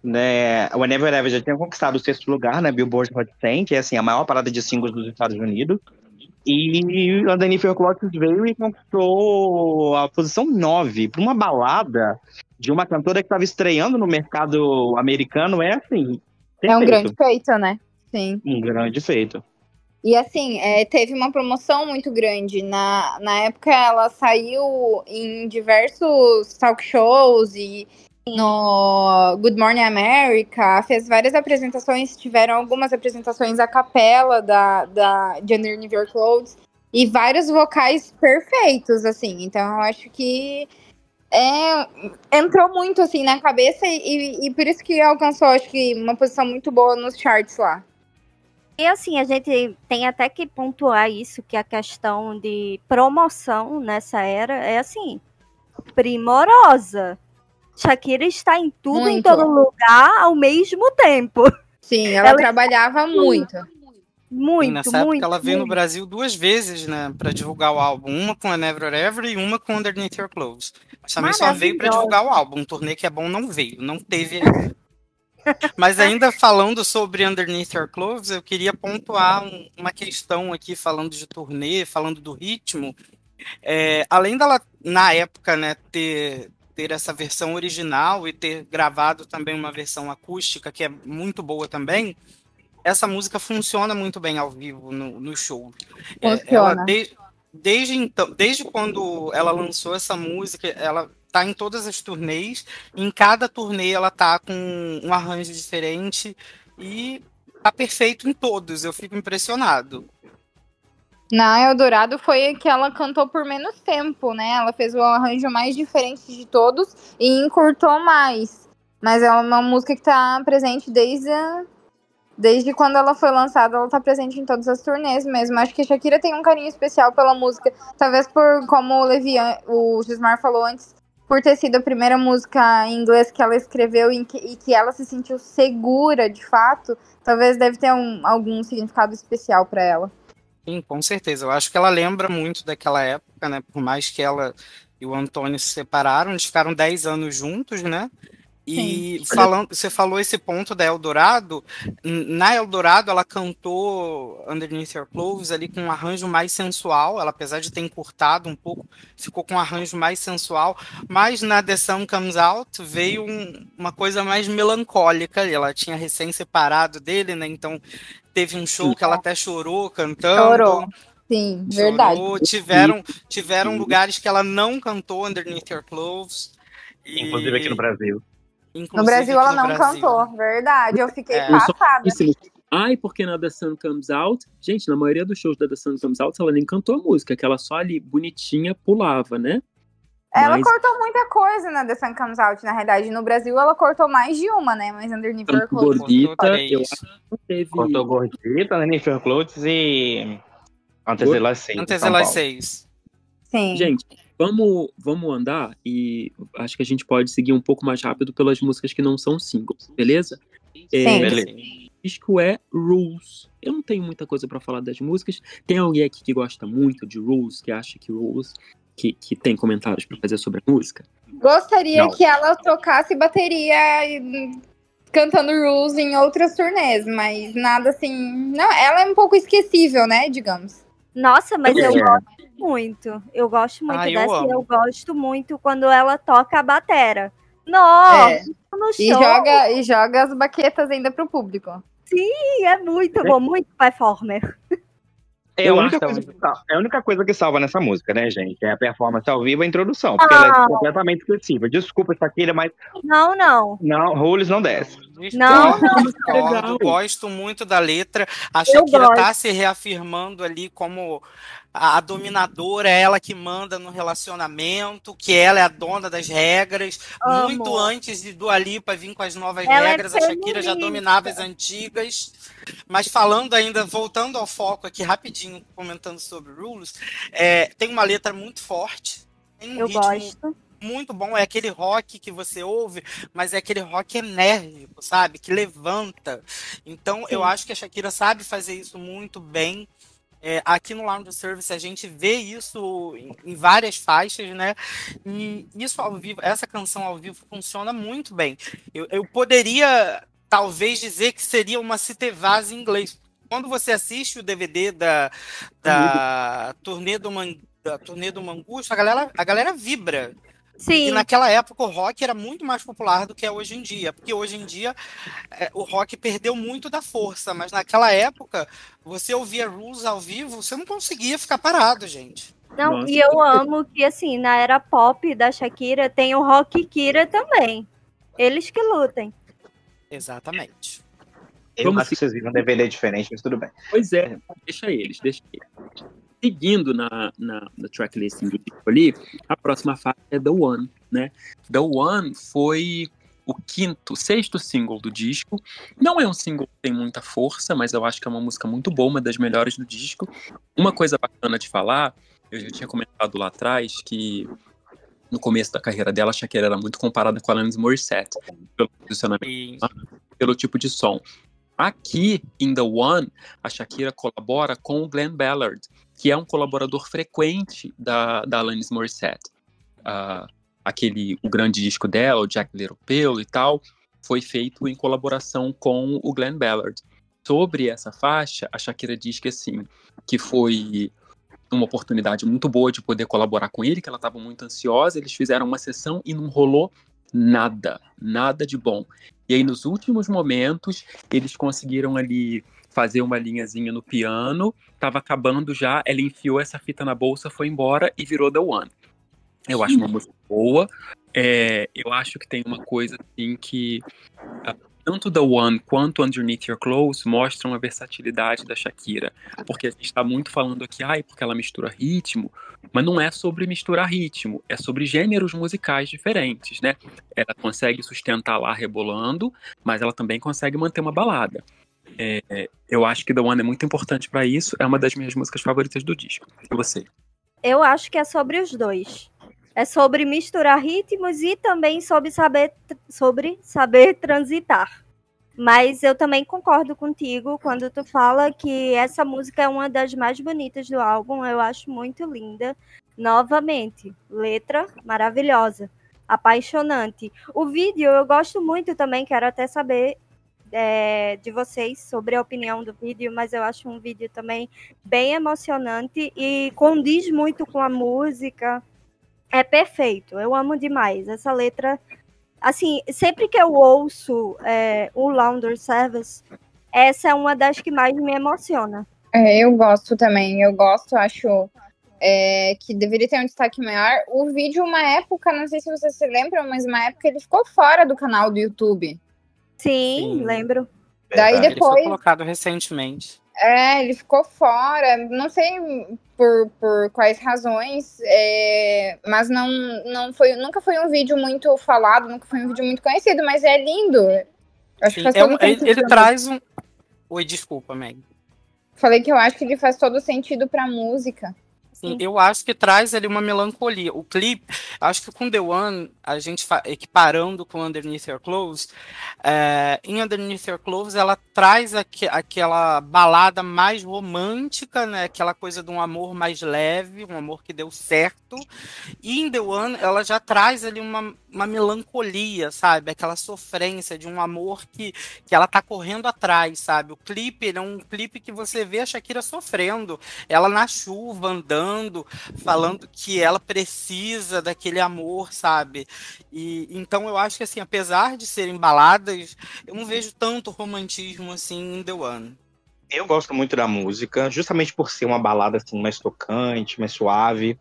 né, o Whenever Ever já tinha conquistado o sexto lugar na né, Billboard Hot 100, que é assim, a maior parada de singles dos Estados Unidos. E a Jennifer Clothes veio e conquistou a posição 9 para uma balada de uma cantora que estava estreando no mercado americano. É assim. Perfeito. É um grande feito, né? Sim. Um grande feito. E assim, é, teve uma promoção muito grande. Na, na época ela saiu em diversos talk shows e no Good Morning America, fez várias apresentações, tiveram algumas apresentações a capela da, da de Underneath Your Clothes e vários vocais perfeitos, assim. Então eu acho que é, entrou muito assim na cabeça e, e por isso que alcançou, acho que, uma posição muito boa nos charts lá. E assim, a gente tem até que pontuar isso, que a questão de promoção nessa era é assim, primorosa. Shakira está em tudo, muito. em todo lugar, ao mesmo tempo. Sim, ela, ela trabalhava muito. Muito, e nessa muito, época ela veio no Brasil duas vezes, né, para divulgar o álbum, uma com a Never Ever e uma com Underneath Your Clothes. Mas também só veio para divulgar o álbum, um turnê que é bom não veio, não teve. Mas ainda falando sobre Underneath Your Clothes, eu queria pontuar um, uma questão aqui falando de turnê, falando do ritmo. É, além dela na época, né, ter ter essa versão original e ter gravado também uma versão acústica que é muito boa também, essa música funciona muito bem ao vivo no, no show. É, ela, de, desde então, desde quando ela lançou essa música, ela tá em todas as turnês. Em cada turnê ela tá com um arranjo diferente e tá perfeito em todos. Eu fico impressionado. Na Eldorado foi que ela cantou por menos tempo, né? Ela fez o arranjo mais diferente de todos e encurtou mais. Mas é uma música que tá presente desde, a... desde quando ela foi lançada, ela tá presente em todas as turnês mesmo. Acho que a Shakira tem um carinho especial pela música, talvez por, como o Levian, o Gismar falou antes, por ter sido a primeira música em inglês que ela escreveu e que, e que ela se sentiu segura de fato, talvez deve ter um, algum significado especial para ela. Sim, com certeza. Eu acho que ela lembra muito daquela época, né? Por mais que ela e o Antônio se separaram, eles ficaram 10 anos juntos, né? E Sim. falando, você falou esse ponto da Eldorado. Na Eldorado, ela cantou Underneath Your Clothes ali com um arranjo mais sensual. Ela, apesar de ter encurtado um pouco, ficou com um arranjo mais sensual. Mas na The Sun Comes Out veio um, uma coisa mais melancólica. Ela tinha recém separado dele, né? Então teve um show que ela até chorou cantando. Chorou. Sim, chorou. verdade. Tiveram, tiveram lugares que ela não cantou Underneath Your Clothes. E... Inclusive aqui no Brasil. Inclusive no Brasil ela não Brasil. cantou, verdade. Eu fiquei é. passada. Ai, porque na The Sun Comes Out, gente, na maioria dos shows da The Sun Comes Out, ela nem cantou a música, que ela só ali, bonitinha, pulava, né? Ela Mas- cortou muita coisa na The Sun Comes Out, na realidade. No Brasil, ela cortou mais de uma, né? Mas Underneath Your Tanto Clothes. gordita, eu acho que teve. Cortou Gordita, Jennifer Clothes e Antezelas 6. Antes elas seis. Sim. Gente, vamos, vamos andar e acho que a gente pode seguir um pouco mais rápido pelas músicas que não são singles, beleza? É, Sim. Beleza. O disco é Rules. Eu não tenho muita coisa pra falar das músicas. Tem alguém aqui que gosta muito de Rules, que acha que Rules, que, que tem comentários pra fazer sobre a música? Gostaria Não. que ela tocasse bateria e- cantando Rules em outras turnês, mas nada assim. Não, ela é um pouco esquecível, né? Digamos. Nossa, mas eu É. gosto muito. Eu gosto muito Ah, eu dessa amo. e eu gosto muito quando ela toca a batera. Nossa, É. no E show joga, e joga as baquetas ainda pro público. é muito bom, muito performer. É a, Eu única acho coisa que salva, é a única coisa que salva nessa música, né, gente? É a performance ao vivo e a introdução. Porque ela Ah. é completamente esquecível. Desculpa, Shakira, mas Não, não. não, Rules não desce. Não, não, legal. gosto muito da letra. A Eu Shakira tá se reafirmando ali como a, a dominadora, é ela que manda no relacionamento, que ela é a dona das regras. Amo. Muito antes de Dua Lipa vir com as novas Ela é regras, a Shakira já dominava as antigas. Mas falando ainda, voltando ao foco aqui rapidinho, comentando sobre Rules, é, tem uma letra muito forte. Tem um Eu ritmo gosto. muito bom. É aquele rock que você ouve, mas é aquele rock enérgico, sabe? Que levanta. Então, eu Sim. acho que a Shakira sabe fazer isso muito bem. É, aqui no Lounge Service a gente vê isso em, em várias faixas, né? E isso ao vivo, essa canção ao vivo funciona muito bem. Eu, eu poderia talvez dizer que seria uma Citevase em inglês. Quando você assiste o DVD da, da turnê do Man, da turnê do Mangusto, a galera, a galera vibra. E Sim, naquela época o rock era muito mais popular do que é hoje em dia, porque hoje em dia é, o rock perdeu muito da força, mas naquela época você ouvia Rules ao vivo, você não conseguia ficar parado, gente. não, Nossa. e eu amo que, assim, na era pop da Shakira tem o Rock Kira também. Eles que lutem. Exatamente. Eu Vamos acho que vocês viram um DVD diferente, mas tudo bem. Pois é, deixa eles, deixa eles. Seguindo na, na, na tracklisting do disco ali, a próxima faixa é The One, né? The One foi o quinto, sexto single do disco. Não é um single que tem muita força, mas eu acho que é uma música muito boa, uma das melhores do disco. Uma coisa bacana de falar, eu já tinha comentado lá atrás que no começo da carreira dela, a Shakira era muito comparada com a Alanis Morissette, pelo posicionamento pelo tipo de som. Aqui, em The One, a Shakira colabora com o Glenn Ballard, que é um colaborador frequente da, da Alanis Morissette. Ah, aquele, o grande disco dela, o Jack Little Pill e tal, foi feito em colaboração com o Glenn Ballard. Sobre essa faixa, a Shakira diz que assim, que foi uma oportunidade muito boa de poder colaborar com ele, que ela estava muito ansiosa, eles fizeram uma sessão e não rolou nada, nada de bom. E aí, nos últimos momentos, eles conseguiram ali fazer uma linhazinha no piano, tava acabando já, ela enfiou essa fita na bolsa, foi embora e virou The One. Eu acho uma música boa, é, eu acho que tem uma coisa assim que ah, tanto The One quanto Underneath Your Clothes mostram a versatilidade da Shakira, porque a gente está muito falando aqui, ai, porque ela mistura ritmo, mas não é sobre misturar ritmo, é sobre gêneros musicais diferentes, né? Ela consegue sustentar lá rebolando, mas ela também consegue manter uma balada. É, eu acho que The One é muito importante para isso, é uma das minhas músicas favoritas do disco. E você? Eu acho que é sobre os dois. É sobre misturar ritmos e também sobre saber, sobre saber transitar. Mas eu também concordo contigo quando tu fala que essa música é uma das mais bonitas do álbum. Eu acho muito linda. Novamente, letra maravilhosa, apaixonante. O vídeo eu gosto muito também, quero até saber é, de vocês sobre a opinião do vídeo, mas eu acho um vídeo também bem emocionante e condiz muito com a música. É perfeito, eu amo demais essa letra. Assim, sempre que eu ouço é, o Laundry Service, essa é uma das que mais me emociona. É, eu gosto também, eu gosto, acho é, que deveria ter um destaque maior. O vídeo, uma época, não sei se vocês se lembram, mas uma época ele ficou fora do canal do YouTube. Sim, Sim. lembro. Daí Verdade. Ele foi depois, colocado recentemente. É, ele ficou fora. Não sei por, por quais razões, é, mas não, não foi, nunca foi um vídeo muito falado, nunca foi um vídeo muito conhecido, mas é lindo. Acho Sim, que faz é um, ele, ele traz um. Oi, desculpa, Meg. Falei que eu acho que ele faz todo sentido pra música. Sim, eu acho que traz ali uma melancolia. O clipe, acho que com The One, a gente equiparando com Underneath Your Clothes, é, em Underneath Your Clothes ela traz aqu aquela balada mais romântica, né? Aquela coisa de um amor mais leve, um amor que deu certo. E em The One ela já traz ali uma, uma melancolia, sabe? Aquela sofrência de um amor que, que ela tá correndo atrás, sabe? O clipe é um clipe que você vê a Shakira sofrendo, ela na chuva andando falando, que ela precisa daquele amor, sabe? E então eu acho que assim, apesar de serem baladas, eu não vejo tanto romantismo assim em The One. Eu gosto muito da música, justamente por ser uma balada assim mais tocante, mais suave.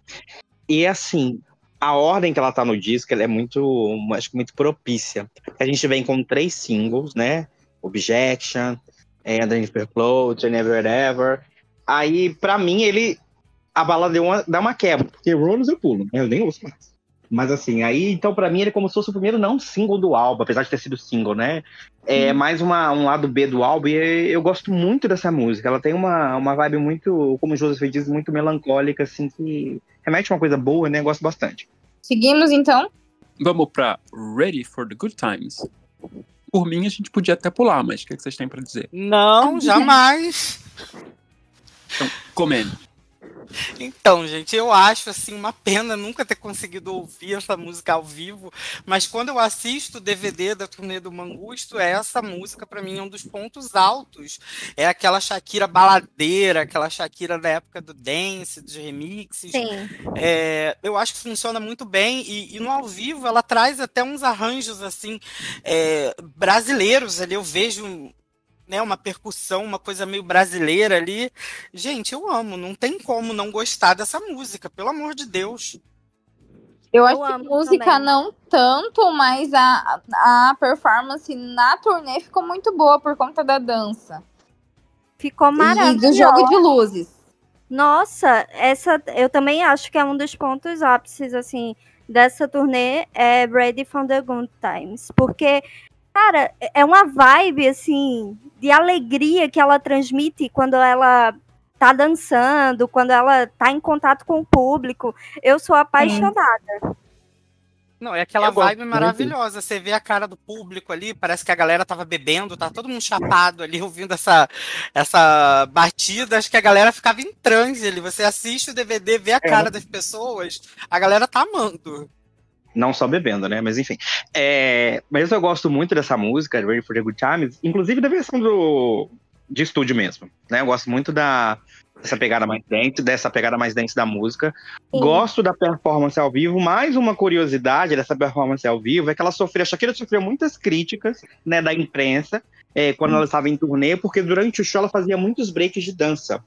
E assim, a ordem que ela tá no disco, é muito, acho que muito propícia. A gente vem com três singles, né? Objection, And the Float, Never Ever. Aí, para mim, ele a bala deu uma, dá uma quebra, porque Rollers eu pulo, né? eu nem ouço mais. Mas assim, aí, então para mim ele é como se fosse o primeiro não single do álbum, apesar de ter sido single, né? É hum. mais uma, um lado B do álbum e eu gosto muito dessa música. Ela tem uma, uma vibe muito, como o Joseph diz, muito melancólica, assim, que remete a uma coisa boa, né? Eu gosto bastante. Seguimos então? Vamos pra Ready for the Good Times. Por mim, a gente podia até pular, mas o que, é que vocês têm para dizer? Não, jamais! Então, comendo. Então, gente, eu acho assim uma pena nunca ter conseguido ouvir essa música ao vivo, mas quando eu assisto o DVD da turnê do Mangusto, essa música para mim é um dos pontos altos. É aquela Shakira baladeira, aquela Shakira da época do dance, dos remixes. É, eu acho que funciona muito bem e, e, no ao vivo ela traz até uns arranjos assim é, brasileiros ali. Eu vejo né, uma percussão, uma coisa meio brasileira ali. Gente, eu amo, não tem como não gostar dessa música, pelo amor de Deus. Eu acho eu que música também. não tanto, mas a, a performance na turnê ficou muito boa por conta da dança. Ficou maravilhosa. E do jogo de luzes. Nossa, essa eu também acho que é um dos pontos ápices assim dessa turnê é Ready for the Good Times, porque cara, é uma vibe assim de alegria que ela transmite quando ela tá dançando, quando ela tá em contato com o público. Eu sou apaixonada. Não, é aquela eu vibe maravilhosa. Você vê a cara do público ali, parece que a galera tava bebendo, tá todo mundo chapado ali, ouvindo essa, essa batida. Acho que a galera ficava em transe ali. Você assiste o DVD, vê a é. cara das pessoas, a galera tá amando. Não só bebendo, né? Mas enfim. É... Mas eu gosto muito dessa música, Ready for the Good Times, inclusive da versão do... de estúdio mesmo. Né? Eu gosto muito da... dessa pegada mais dance, dessa pegada mais dance da música. Sim. Gosto da performance ao vivo. Mais uma curiosidade dessa performance ao vivo é que ela sofreu, a Shakira sofreu muitas críticas né, da imprensa é, quando ela estava em turnê, porque durante o show ela fazia muitos breaks de dança.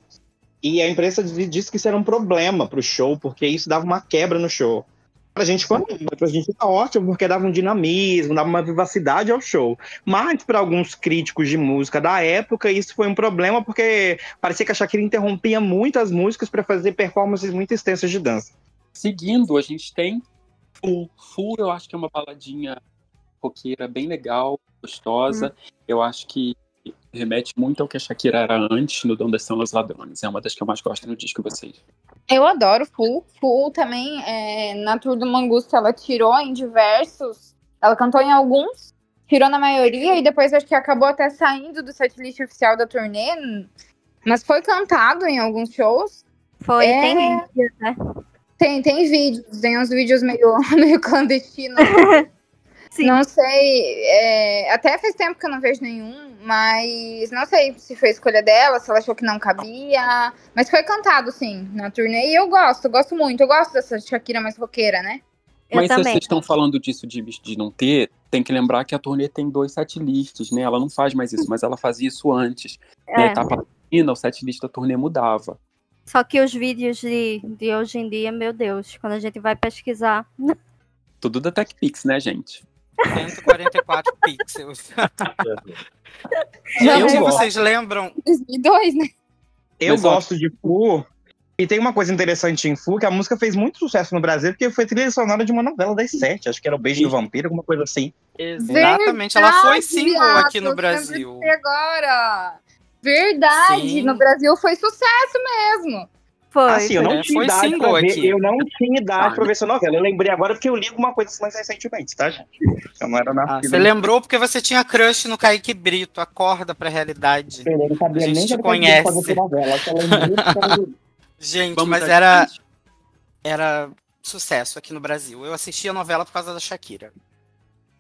E a imprensa disse que isso era um problema para o show, porque isso dava uma quebra no show. Pra gente foi pra gente tá ótimo, porque dava um dinamismo, dava uma vivacidade ao show. Mas para alguns críticos de música da época, isso foi um problema, porque parecia que a Shakira interrompia muitas músicas para fazer performances muito extensas de dança. Seguindo, a gente tem Full. Full eu acho que é uma baladinha roqueira bem legal, gostosa. Hum. Eu acho que remete muito ao que a Shakira era antes no Donde Estão os Ladrones. É uma das que eu mais gosto no disco de vocês. Eu adoro Full. Full também, é, na Tour do Mangusto, ela tirou em diversos. Ela cantou em alguns, tirou na maioria, e depois acho que acabou até saindo do setlist oficial da turnê. Mas foi cantado em alguns shows. Foi, é... tem vídeos, né? Tem, tem vídeos, tem uns vídeos meio, [LAUGHS] meio clandestinos. [LAUGHS] Sim. Não sei, é, até faz tempo que eu não vejo nenhum, mas não sei se foi escolha dela, se ela achou que não cabia. Mas foi cantado, sim, na turnê. E eu gosto, gosto muito. Eu gosto dessa Shakira mais roqueira, né? Eu mas também. se vocês estão falando disso de, de não ter, tem que lembrar que a turnê tem dois setlists, né? Ela não faz mais isso, mas ela fazia isso antes. É. Na etapa final, o setlist da turnê mudava. Só que os vídeos de, de hoje em dia, meu Deus, quando a gente vai pesquisar. Tudo da TechPix, né, gente? 144 [LAUGHS] pixels. Eu Gente, gosto. vocês lembram? 2002, né? Eu gosto de Fu. E tem uma coisa interessante em Fu, que a música fez muito sucesso no Brasil, porque foi trilha sonora de uma novela das sete. Acho que era o Beijo do Vampiro, alguma coisa assim. Exatamente, ela foi Verdade, single viado, aqui no eu Brasil. agora. Verdade, Sim. no Brasil foi sucesso mesmo. Foi. assim, eu não é, tinha foi idade pra ver, aqui. eu não tinha idade Ah, pra ver essa novela. Eu lembrei agora porque eu li alguma coisa assim mais recentemente, tá, gente? Eu não era Ah, nascido. você lembrou porque você tinha crush no Kaique Brito, acorda pra realidade. Eu não sabia A gente nem te conhece. novela. Do- [LAUGHS] Gente, Vamos mas era, destaque. era sucesso aqui no Brasil. Eu assisti a novela por causa da Shakira.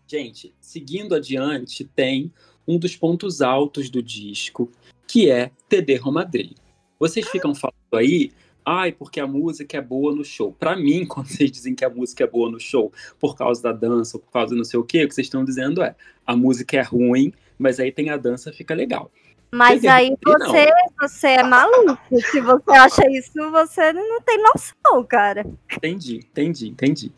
Gente, seguindo adiante, tem um dos pontos altos do disco, que é TD Romadri. Vocês ficam falando aí, ai, porque a música é boa no show. Pra mim, [LAUGHS] quando vocês dizem que a música é boa no show por causa da dança, por causa do não sei o quê, o que vocês estão dizendo é, a música é ruim, mas aí tem a dança, fica legal. Mas aí Não. você, você é maluco. Se você acha isso, você não tem noção, cara. Entendi, entendi, entendi.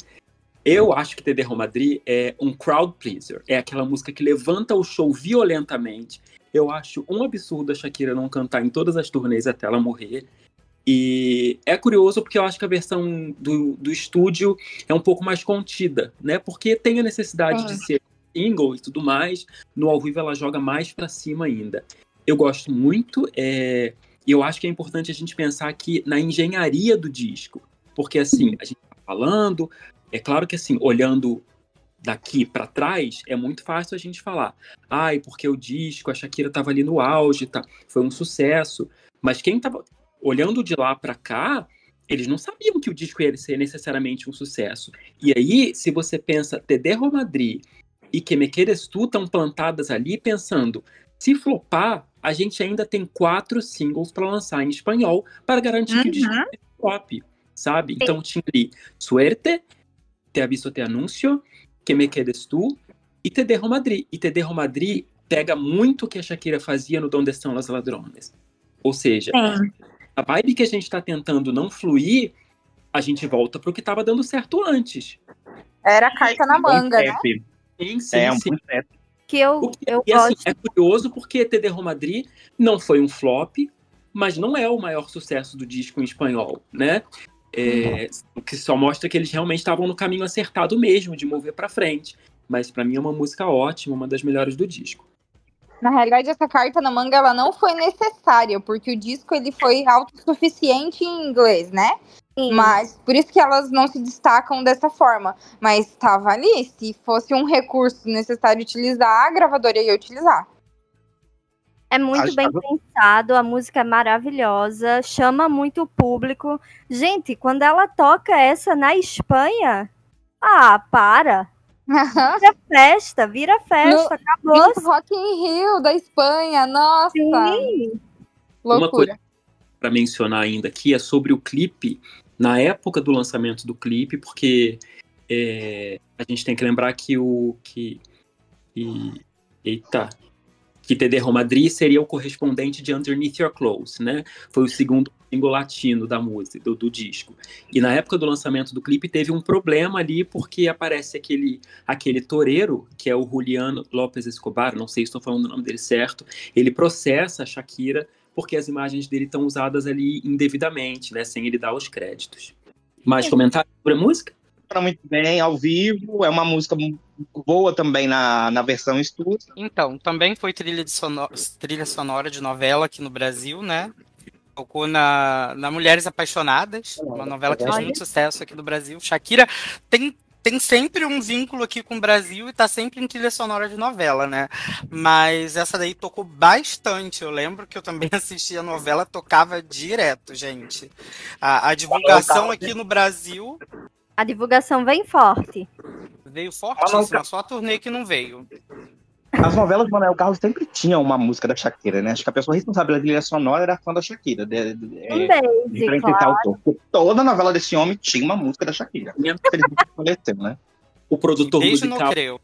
Eu acho que TD Romadri é um crowd pleaser. É aquela música que levanta o show violentamente. Eu acho um absurdo a Shakira não cantar em todas as turnês até ela morrer. E é curioso porque eu acho que a versão do, do estúdio é um pouco mais contida, né? Porque tem a necessidade de ser single e tudo mais. No ao vivo ela joga mais pra cima ainda. Eu gosto muito, é, e eu acho que é importante a gente pensar aqui na engenharia do disco. Porque assim, a gente tá falando, é claro que assim, olhando daqui pra trás, é muito fácil a gente falar, ai, porque o disco, a Shakira tava ali no auge, tá, foi um sucesso. Mas quem tava olhando de lá pra cá, eles não sabiam que o disco ia ser necessariamente um sucesso. E aí, se você pensa, TD Romadri e Que Me Queres Tu estão plantadas ali pensando, se flopar, a gente ainda tem quatro singles para lançar em espanhol para garantir que o disco Uhum. é flop, sabe? Então tinha ali Suerte, Te Aviso Te Anuncio, Que Me Quedes Tu e TD Romadri. E TD Romadri pega muito o que a Shakira fazia no Donde Estão Las Ladrones. Ou seja, a vibe que a gente está tentando não fluir, a gente volta pro que estava dando certo antes. Era carta na manga, né? Sim, sim, É, um sim. Que eu, O que- eu e assim, gosto. é curioso porque TD Romadri não foi um flop, mas não é o maior sucesso do disco em espanhol, né? É, O que só mostra que eles realmente estavam no caminho acertado mesmo, de mover pra frente. Mas pra mim é uma música ótima, uma das melhores do disco. Na realidade, essa carta na manga ela não foi necessária, porque o disco ele foi autossuficiente em inglês, né? Sim. Mas por isso que elas não se destacam dessa forma. Mas estava ali, se fosse um recurso necessário utilizar, a gravadora ia utilizar. É muito Acho bem que- pensado, a música é maravilhosa, chama muito o público. Gente, quando ela toca essa na Espanha, ah, para. Vira festa, vira festa, acabou. Vinha Rock in Rio da Espanha, nossa, Sim. Uma loucura. Para mencionar ainda aqui é sobre o clipe, na época do lançamento do clipe, porque é, a gente tem que lembrar que o. Que, que, eita. Que TD Romadri seria o correspondente de Underneath Your Clothes, né? Foi o segundo single latino da música, do, do disco. E na época do lançamento do clipe teve um problema ali, porque aparece aquele, aquele toureiro, que é o Juliano Lopes Escobar, não sei se estou falando o nome dele certo, ele processa a Shakira porque as imagens dele estão usadas ali indevidamente, né? Sem ele dar os créditos. Mais comentários sobre a música? Funciona muito bem ao vivo, é uma música boa também na, na versão estúdio. Então, também foi trilha, de sono- trilha sonora de novela aqui no Brasil, né? Tocou na, na Mulheres Apaixonadas, uma novela que fez muito sucesso aqui no Brasil. Shakira tem, tem sempre um vínculo aqui com o Brasil e tá sempre em trilha sonora de novela, né? Mas essa daí tocou bastante. Eu lembro que eu também [LAUGHS] assisti a novela, tocava direto, gente. A, a divulgação aqui no Brasil A divulgação vem forte. Veio fortíssima, só a turnê que não veio. As novelas de Manuel Carlos sempre tinham uma música da Shakira, né? Acho que a pessoa responsável pela trilha sonora era fã da Shakira. De, de, Um é, beijo, diferente claro. autor. Toda novela desse homem tinha uma música da Shakira. Infelizmente [LAUGHS] faleceu, né? O produtor Beijo no musical. creu.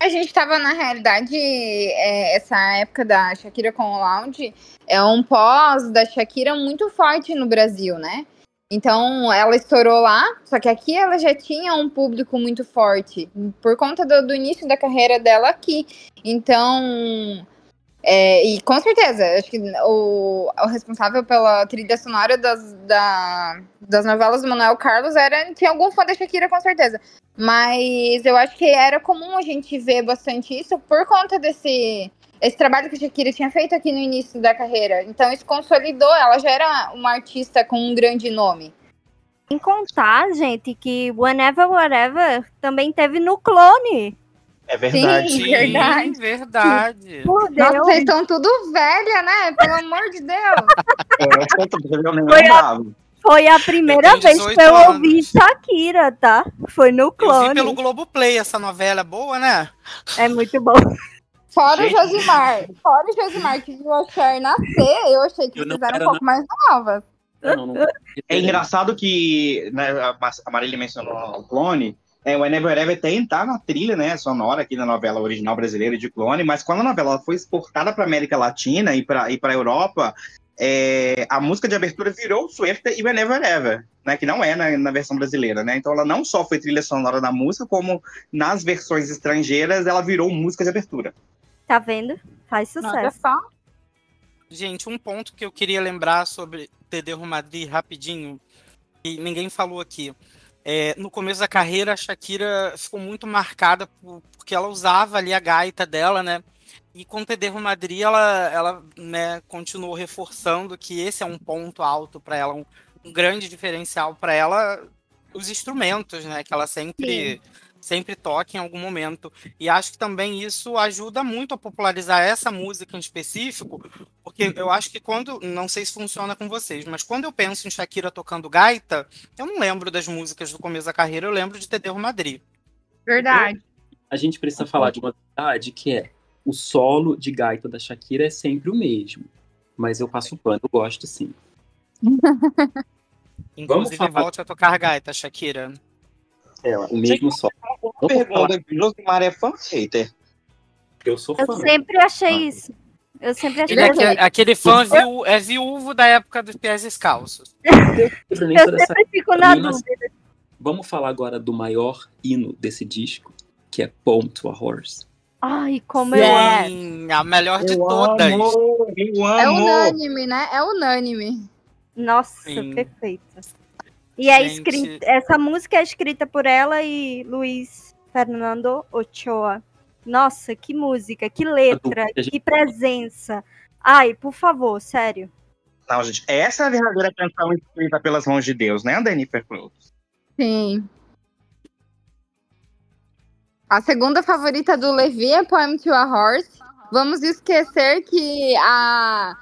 A gente tava, na realidade, é, essa época da Shakira com o Lounge é um pós da Shakira muito forte no Brasil, né? Então ela estourou lá, só que aqui ela já tinha um público muito forte, por conta do, do início da carreira dela aqui. Então. É, e com certeza, acho que o, o responsável pela trilha sonora das, da, das novelas do Manuel Carlos era. Tinha algum fã da Shakira, com certeza. Mas eu acho que era comum a gente ver bastante isso por conta desse esse trabalho que a Shakira tinha feito aqui no início da carreira. Então isso consolidou, ela já era uma artista com um grande nome. Em contar, gente, que Whenever Whatever também teve no clone. É verdade. Sim, verdade. verdade. Por Deus. Nossa, vocês estão tudo velha, né? Pelo amor de Deus. É, eu nem Foi a- lembrava. Foi a primeira vez que 18 eu anos. ouvi Shakira, tá? Foi no Eu vi clone. pelo Globoplay essa novela, é boa, né? É muito bom. Fora Gente. o Josimar. Fora o Josimar que viu a Cher nascer, eu achei que Eu não eles eram era um pouco mais novas. Não, não. É engraçado que né, a a Marília mencionou o clone. É, o Whenever Ever tem tá na trilha, né, sonora aqui na novela original brasileira de clone, mas quando a novela foi exportada para América Latina e para e para Europa, é, a música de abertura virou Suerte e Whenever Ever, né, que não é na, na versão brasileira, né? Então ela não só foi trilha sonora da música, como nas versões estrangeiras ela virou música de abertura. Tá vendo? Faz Olha sucesso. só. Gente, um ponto que eu queria lembrar sobre Tedê Madrid rapidinho, que ninguém falou aqui. É, no começo da carreira, a Shakira ficou muito marcada por- porque ela usava ali a gaita dela, né? E com Tedê Madrid, ela, ela né, continuou reforçando que esse é um ponto alto para ela, um, um grande diferencial para ela, os instrumentos, né? Que ela sempre, sempre toca em algum momento. E acho que também isso ajuda muito a popularizar essa música em específico, porque eu acho que quando. Não sei se funciona com vocês, mas quando eu penso em Shakira tocando gaita, eu não lembro das músicas do começo da carreira, eu lembro de Tedê Madrid. Verdade. A gente precisa falar de uma verdade que é o solo de gaita da Shakira é sempre o mesmo. Mas eu passo pano, eu gosto sim. [LAUGHS] Inclusive, falar- volte a tocar gaita, Shakira. É, o mesmo solo. Uma pergunta, Josimar é fã ou hater? Eu sou Eu fã. sempre achei isso. Eu sempre achei Ele é isso. aquele, fã viú- é viúvo da época dos pés descalços. [LAUGHS] Eu Eu sempre fico na dúvida. Vamos falar agora do maior hino desse disco, que é Poem to a Horse. Ai, como eu amo. Sim, a melhor de Eu todas. amo, eu amo. É unânime, né? É unânime. Nossa, Sim. perfeita. E é Gente. escrita, essa música é escrita por ela e Luiz Fernando Ochoa. Nossa, que música, que letra, que presença. Ai, por favor, sério. Não, gente, essa é a verdadeira canção escrita pelas mãos de Deus, né, Jennifer Cruz? Sim. A segunda favorita do Levi é Poem to a Horse. Vamos esquecer que a,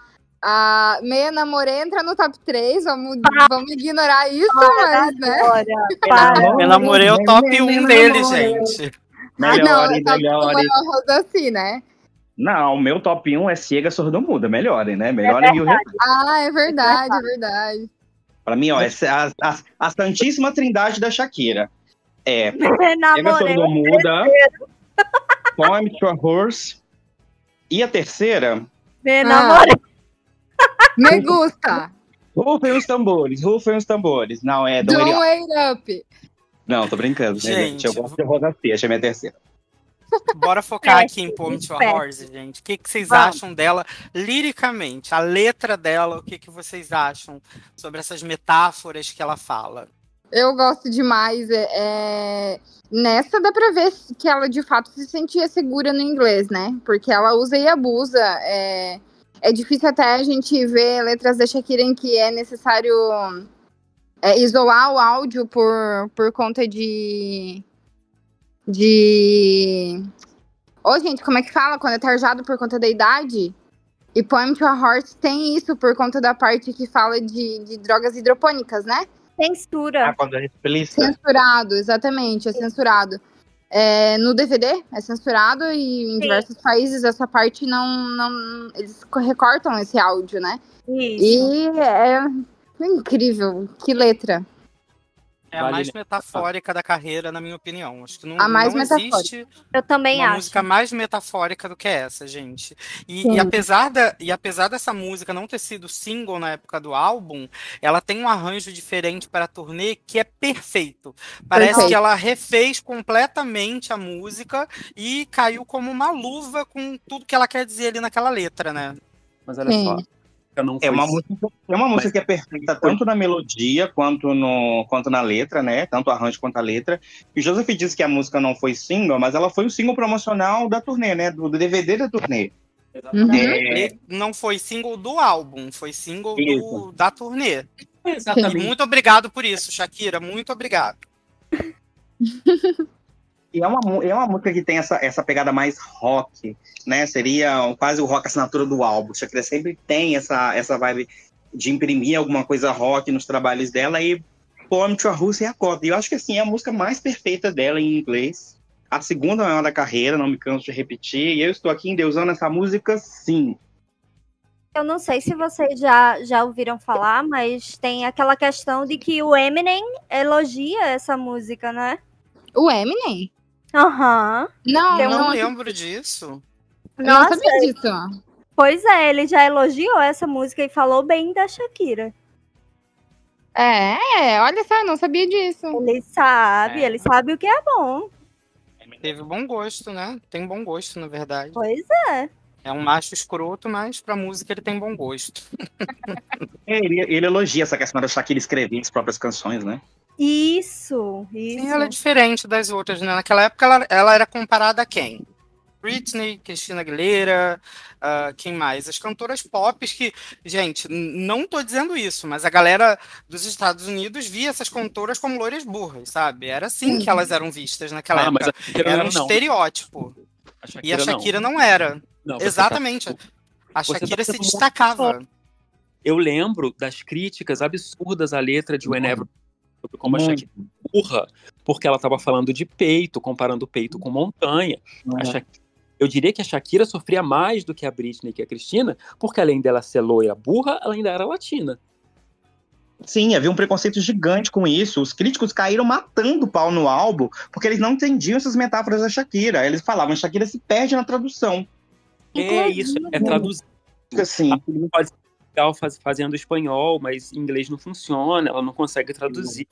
a Meia Namorê entra no top 3. Vamos, vamos ignorar isso, mas, né? Para. Eu namorei o top 1 dele, gente. Ah, não, Melhore, é melhore. uma rosa assim, né? Não, o meu top 1 é Cega Sordomuda. Melhorem, né? Melhorem mil vezes. Ah, é verdade, é verdade. Pra mim, ó, é a, a, a Santíssima Trindade da Shakira. É Namorei. Sordomuda, Poem to a Horse. E a terceira, Me Ah. namorei. Me gusta. Rufem os tambores, rufem os tambores. Não, é Don't Don't Wait Up. Não, tô brincando, né, Gente, gente? Eu gosto de Rosa Seixas, é minha terceira. Bora focar É, aqui em Poem to a espero. Horse, gente. O que, que vocês Vamos. acham dela liricamente? A letra dela, o que, que vocês acham sobre essas metáforas que ela fala? Eu gosto demais. É, é, Nessa dá pra ver que ela de fato se sentia segura no inglês, né? Porque ela usa e abusa. É, é difícil até a gente ver letras da Shakira em que é necessário é, isolar o áudio por, por conta de. De. Ô, gente, como é que fala quando é tarjado por conta da idade? E Poem to a Horse tem isso por conta da parte que fala de, de drogas hidropônicas, né? Censura. Ah, quando é explícita. Censurado, exatamente, é censurado. É, no DVD é censurado e em Sim. diversos países essa parte não, não. Eles co- recortam esse áudio, né? Isso. E é incrível, que letra. É a Vale mais lembrar. metafórica da carreira, na minha opinião. Acho que não, A mais não metafórica. existe Eu também uma acho. música mais metafórica do que essa, gente. E, e apesar da, e apesar dessa música não ter sido single na época do álbum, ela tem um arranjo diferente para a turnê que é perfeito. Parece Perfeito. que ela refez completamente a música e caiu como uma luva com tudo que ela quer dizer ali naquela letra, né? Mas olha Sim. só. Não É foi uma, música, é uma música que é perfeita tanto na melodia quanto, no, quanto na letra, né? Tanto o arranjo quanto a letra. E o Joseph disse que a música não foi single, mas ela foi o single promocional da turnê, né? Do, do DVD da turnê. Uhum. É, não foi single do álbum, foi single do, da turnê. E Exatamente. muito obrigado por isso, Shakira. Muito obrigado. [LAUGHS] E é uma, é uma música que tem essa, essa pegada mais rock, né? Seria quase o rock assinatura do álbum. Shakira sempre tem essa, essa vibe de imprimir alguma coisa rock nos trabalhos dela e Poem to a Rússia e a Cota. E eu acho que assim, é a música mais perfeita dela em inglês. A segunda maior da carreira, não me canso de repetir. E eu estou aqui endeusando essa música, sim. Eu não sei se vocês já, já ouviram falar, mas tem aquela questão de que o Eminem elogia essa música, né? O Eminem? Aham. Não, Eu não, não não, lembro disso. Nossa, sabia disso. pois é, ele já elogiou essa música e falou bem da Shakira. É, olha só, eu não sabia disso. Ele sabe, É. ele sabe o que é bom. Teve bom gosto, né? Tem bom gosto, na verdade. Pois é. É um macho escroto, mas pra música ele tem bom gosto. [LAUGHS] Ele, ele elogia essa questão da Shakira escrever as próprias canções, né? Isso, isso. Sim, ela é diferente das outras, né? Naquela época ela, ela era comparada a quem? Britney, Christina Aguilera, ah, quem mais? As cantoras pop que, gente, não tô dizendo isso, mas a galera dos Estados Unidos via essas cantoras como loiras burras, sabe? Era assim Sim. que elas eram vistas naquela Ah, época. Shakira Era um não, não. estereótipo. A E Shakira a Shakira não, era. Não, você Exatamente. tá- A você tá Shakira se destacava. Eu lembro das críticas absurdas à letra de Whenever sobre como a Muito. Shakira é burra, porque ela estava falando de peito, comparando peito com montanha. A Shakira- eu diria que a Shakira sofria mais do que a Britney e que a Cristina, porque além dela ser loira burra, ela ainda era latina. Sim, havia um preconceito gigante com isso. Os críticos caíram matando o pau no álbum porque eles não entendiam essas metáforas da Shakira. Eles falavam, Shakira se perde na tradução. É isso, é traduzir. Assim, pode ser legal faz- fazendo espanhol, mas inglês não funciona, ela não consegue traduzir.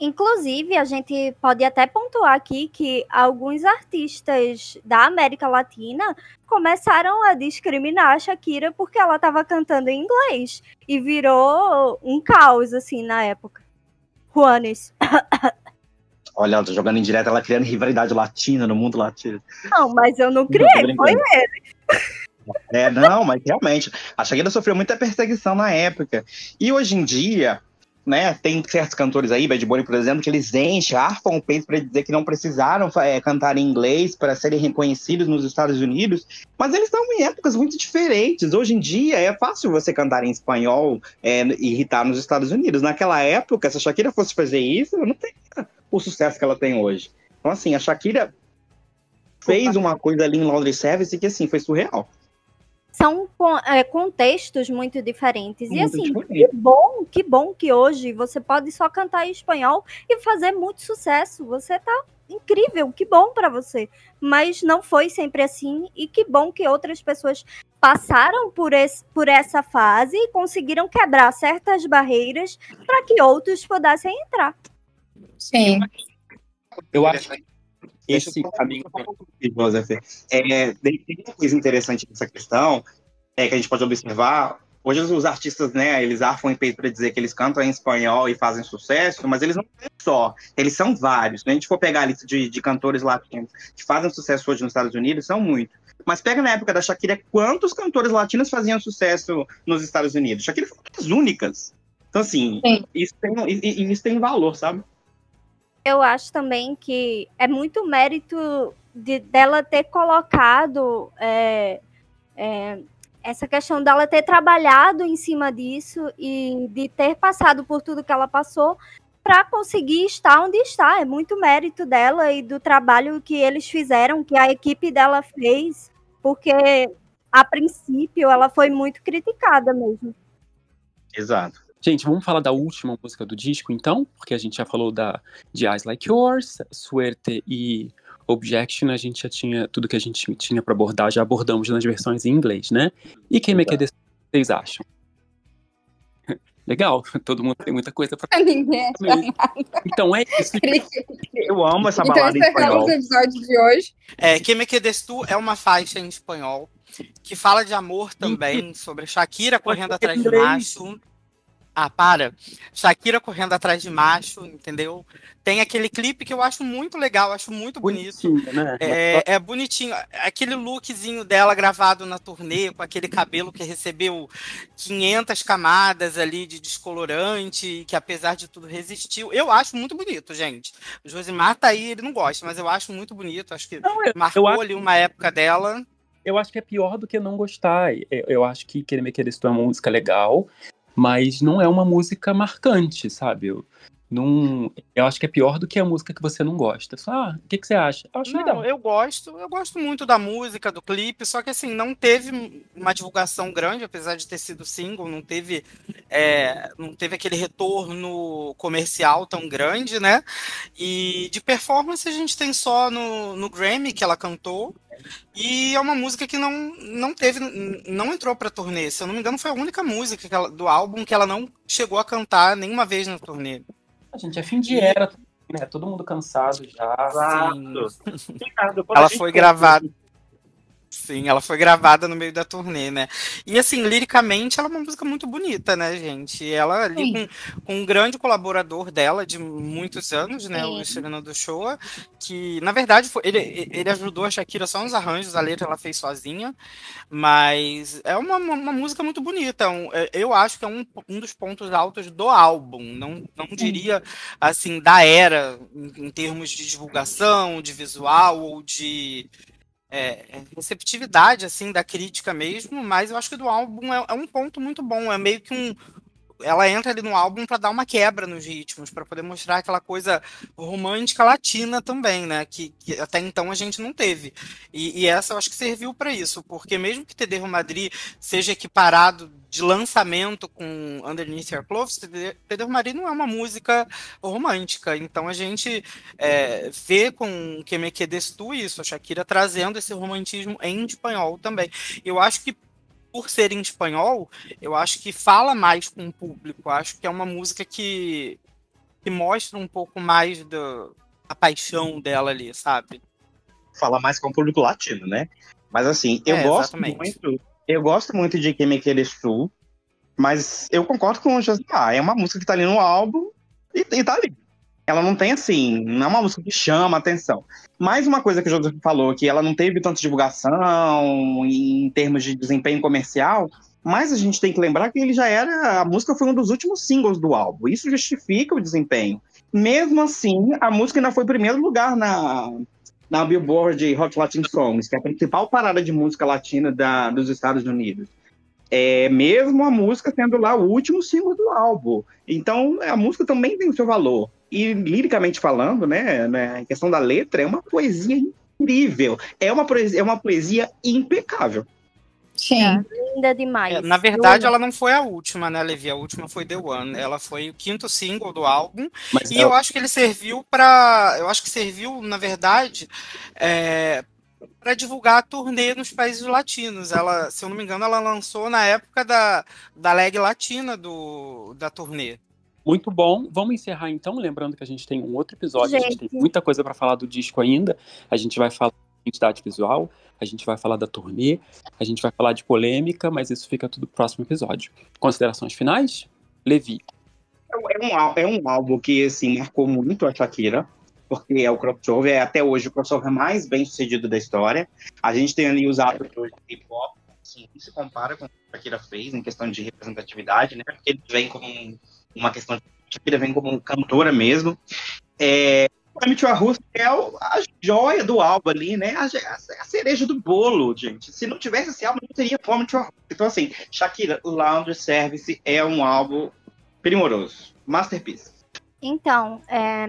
Inclusive, a gente pode até pontuar aqui que alguns artistas da América Latina começaram a discriminar a Shakira porque ela estava cantando em inglês e virou um caos assim na época. Juanes. [COUGHS] olha, ela tá jogando em direto, ela criando rivalidade latina no mundo latino. Não, mas eu não Tô criei, foi brincando. É, não, mas realmente, a Shakira sofreu muita perseguição na época. E hoje em dia, né, tem certos cantores aí, Bad Bunny, por exemplo, que eles enchem, arfam o peito para dizer que não precisaram é, cantar em inglês para serem reconhecidos nos Estados Unidos, mas eles estão em épocas muito diferentes. Hoje em dia é fácil você cantar em espanhol é, e irritar nos Estados Unidos. Naquela época, se a Shakira fosse fazer isso, não teria o sucesso que ela tem hoje. Então, assim, a Shakira fez uma coisa ali em Laundry Service que, assim, foi surreal. São é, contextos muito diferentes. E Muito assim, diferente. que bom, que bom que hoje você pode só cantar em espanhol e fazer muito sucesso. Você tá incrível, que bom pra você. Mas não foi sempre assim e que bom que outras pessoas passaram por, esse, por essa fase e conseguiram quebrar certas barreiras para que outros pudessem entrar. Sim. Eu acho que esse caminho. Joseph. É, tem tem uma coisa interessante nessa questão é, que a gente pode observar. Hoje os artistas, né, eles arfam em peito para dizer que eles cantam em espanhol e fazem sucesso, mas eles não são só, eles são vários. Se a gente for pegar a lista de, de cantores latinos que fazem sucesso hoje nos Estados Unidos, são muitos. Mas pega na época da Shakira, quantos cantores latinos faziam sucesso nos Estados Unidos? Shakira foi uma das únicas. Então, assim, Sim. isso tem, isso tem valor, sabe? Eu acho também que é muito mérito de, dela ter colocado é, é, essa questão dela ter trabalhado em cima disso e de ter passado por tudo que ela passou para conseguir estar onde está. É muito mérito dela e do trabalho que eles fizeram, que a equipe dela fez, porque a princípio ela foi muito criticada mesmo. Exato. Gente, vamos falar da última música do disco, então? Porque a gente já falou da, de Eyes Like Yours, Suerte e Objection. A gente já tinha tudo que a gente tinha para abordar, já abordamos nas versões em inglês, né? E quem é que vocês acham? [LAUGHS] Legal, todo mundo tem muita coisa para [LAUGHS] Ninguém. Então é isso. [LAUGHS] Eu amo essa Então balada em encerramos espanhol. o episódio de hoje. É, Que Me Quedes Tu é uma faixa em espanhol que fala de amor também, sobre Shakira correndo atrás de macho. Ah, para. Shakira correndo atrás de macho, entendeu? Tem aquele clipe que eu acho muito legal, acho muito bonito. Bonitinho, né? É, é bonitinho. Aquele lookzinho dela gravado na turnê, com aquele cabelo que recebeu 500 camadas ali de descolorante, que apesar de tudo resistiu. Eu acho muito bonito, gente. O Josimar tá aí, ele não gosta, mas eu acho muito bonito. Acho que Não, eu, marcou eu acho- ali uma época dela. eu acho que é pior do que não gostar. Eu, eu acho que Querer Me Querer é uma música legal, mas não é uma música marcante, sabe? Eu, não, eu acho que é pior do que a música que você não gosta. Só, ah, o que, que você acha? Eu acho Não, legal. eu gosto, eu gosto muito da música, do clipe, só que assim, não teve uma divulgação grande, apesar de ter sido single, não teve, é, não teve aquele retorno comercial tão grande, né? E de performance a gente tem só no, no Grammy que ela cantou. E é uma música que não, não teve, não entrou pra turnê. Se eu não me engano, foi a única música ela- do álbum que ela não chegou a cantar nenhuma vez na turnê. A gente é fim de era, né? Todo mundo cansado já. Sim. Ricardo, quando a Ela foi gravada. Sim, ela foi gravada no meio da turnê, né? E assim, liricamente, ela é uma música muito bonita, né, gente? Ela ali com, com um grande colaborador dela de muitos anos, né? O Sim. Luiz Fernando Shoa, que na verdade foi, ele, ele ajudou a Shakira só nos arranjos, a letra ela fez sozinha, mas é uma, uma, uma música muito bonita. um- é- eu acho que é um, um dos pontos altos do álbum. Não, não diria assim, da era, em, em termos de divulgação, de visual ou de é, receptividade assim da crítica mesmo, mas eu acho que do álbum é, é um ponto muito bom. É meio que um. Ela entra ali no álbum para dar uma quebra nos ritmos, para poder mostrar aquela coisa romântica latina também, né? Que, que até então a gente não teve. E, e essa eu acho que serviu para isso, porque mesmo que TD Madrid seja equiparado de lançamento com Underneath Your Clothes, TD Madrid não é uma música romântica. Então a gente é, vê com Que Me Tu isso, a Shakira trazendo esse romantismo em espanhol também. Eu acho que por ser em espanhol, eu acho que fala mais com o público. Eu acho que é uma música que, que mostra um pouco mais do, a paixão dela ali, sabe? Fala mais com o público latino, né? Mas assim, eu É, gosto exatamente. muito. Eu gosto muito de Quem Me Queres Tu, mas eu concordo com o Josimar. É uma música que tá ali no álbum e, e tá ali. Ela não tem assim, não é uma música que chama a atenção. Mais uma coisa que o José falou, que ela não teve tanta divulgação em termos de desempenho comercial, mas a gente tem que lembrar que ele já era. A música foi um dos últimos singles do álbum. Isso justifica o desempenho. Mesmo assim, a música ainda foi primeiro lugar na, na Billboard Hot Latin Songs, que é a principal parada de música latina da, dos Estados Unidos. É, mesmo a música sendo lá o último single do álbum. Então, a música também tem o seu valor. E, liricamente falando, né, né, em questão da letra, é uma poesia incrível. É uma poesia, é uma poesia impecável. Sim. Linda demais. É, na verdade, Eu- ela não foi a última, né, Levi? A última foi The One. Ela foi o quinto single do álbum. Mas E eu acho que ele serviu para. Eu acho que serviu, na verdade, é, para divulgar a turnê nos países latinos. Ela, se eu não me engano, ela lançou na época da, da leg latina do, da turnê. Muito bom. Vamos encerrar então, lembrando que a gente tem um outro episódio, a gente Gente. tem muita coisa para falar do disco ainda. A gente vai falar de identidade visual, a gente vai falar da turnê, a gente vai falar de polêmica, mas isso fica tudo no próximo episódio. Considerações finais? Levi. É um, ál- é um álbum que assim, marcou muito a Shakira, porque é o crossover, é até hoje o crossover mais bem sucedido da história. A gente tem ali os álbuns de hip-hop, que se compara com o que a Shakira fez em questão de representatividade, né? Porque ele vem como um- uma questão de. Shakira vem como cantora mesmo. É, a Rússia é a joia do álbum ali, né? A, a cereja do bolo, gente. Se não tivesse esse álbum, não teria Promete a Rússia. Então, assim, Shakira, Laundry Service é um álbum primoroso. Masterpiece. Então, é,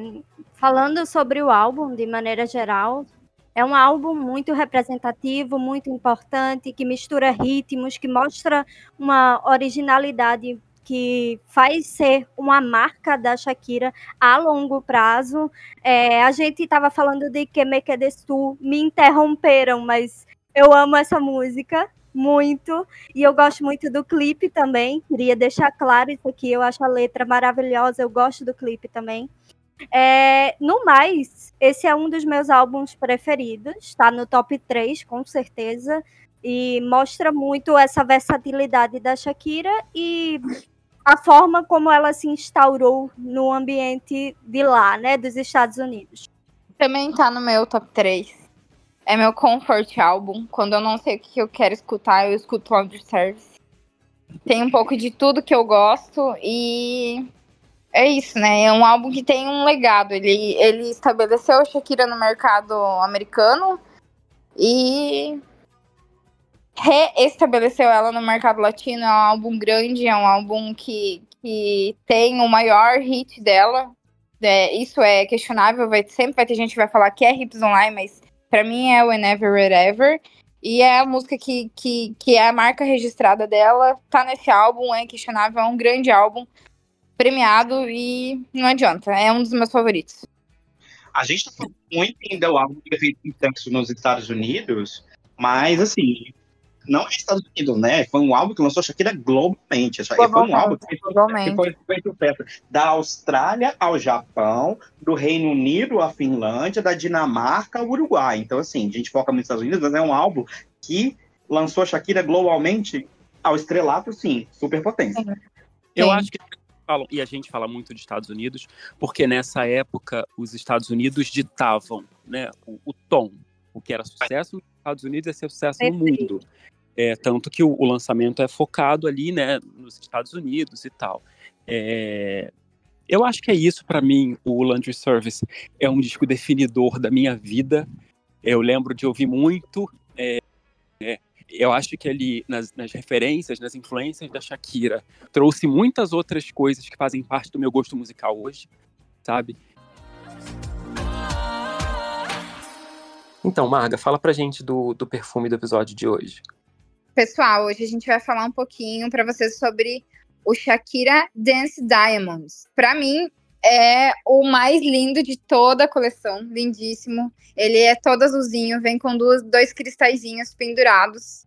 falando sobre o álbum de maneira geral, é um álbum muito representativo, muito importante, que mistura ritmos, que mostra uma originalidade que faz ser uma marca da Shakira a longo prazo. É, a gente estava falando de Que Me Quedes Tu, me interromperam, mas eu amo essa música muito e eu gosto muito do clipe também. Queria deixar claro isso aqui, eu acho a letra maravilhosa, eu gosto do clipe também. É, no mais, esse é um dos meus álbuns preferidos, está no top 3, com certeza, e mostra muito essa versatilidade da Shakira e a forma como ela se instaurou no ambiente de lá, né, dos Estados Unidos. Também tá no meu top 3. É meu comfort álbum. Quando eu não sei o que eu quero escutar, eu escuto Laundry Service. Tem um pouco de tudo que eu gosto e é isso, né? É um álbum que tem um legado. Ele, ele estabeleceu a Shakira no mercado americano e reestabeleceu ela no mercado latino. É um álbum grande, é um álbum que, que tem o maior hit dela. É, isso é questionável, vai, sempre vai ter gente que vai falar que é Hips Online, mas para mim é Whenever, Wherever. E é a música que, que, que é a marca registrada dela, tá nesse álbum, é questionável, é um grande álbum premiado e não adianta, é um dos meus favoritos. A gente tá falando muito em The álbum que feito nos Estados Unidos, mas assim, não é Estados Unidos, né? Foi um álbum que lançou Shakira globalmente. globalmente foi um álbum que, que foi feito perto da Austrália ao Japão, do Reino Unido à Finlândia, da Dinamarca ao Uruguai. Então, assim, a gente foca nos Estados Unidos, mas é um álbum que lançou Shakira globalmente ao estrelato, sim, super potência. Eu acho que falam, e a gente fala muito de Estados Unidos, porque nessa época os Estados Unidos ditavam né, o, o tom. O que era sucesso nos Estados Unidos é ser sucesso no mundo. É, tanto que o, o, lançamento é focado ali, né, nos Estados Unidos e tal. É, eu acho que é isso para mim. O Laundry Service é um disco definidor da minha vida. Eu lembro de ouvir muito. É, é eu acho que ali, nas, nas, referências, nas influências da Shakira, trouxe muitas outras coisas que fazem parte do meu gosto musical hoje, sabe? Então, Marga, fala pra gente do, do perfume do episódio de hoje. Pessoal, hoje a gente vai falar um pouquinho para vocês sobre o Shakira Dance Diamonds. Para mim, é o mais lindo de toda a coleção, lindíssimo. Ele é todo azulzinho, vem com duas, dois cristalzinhos pendurados.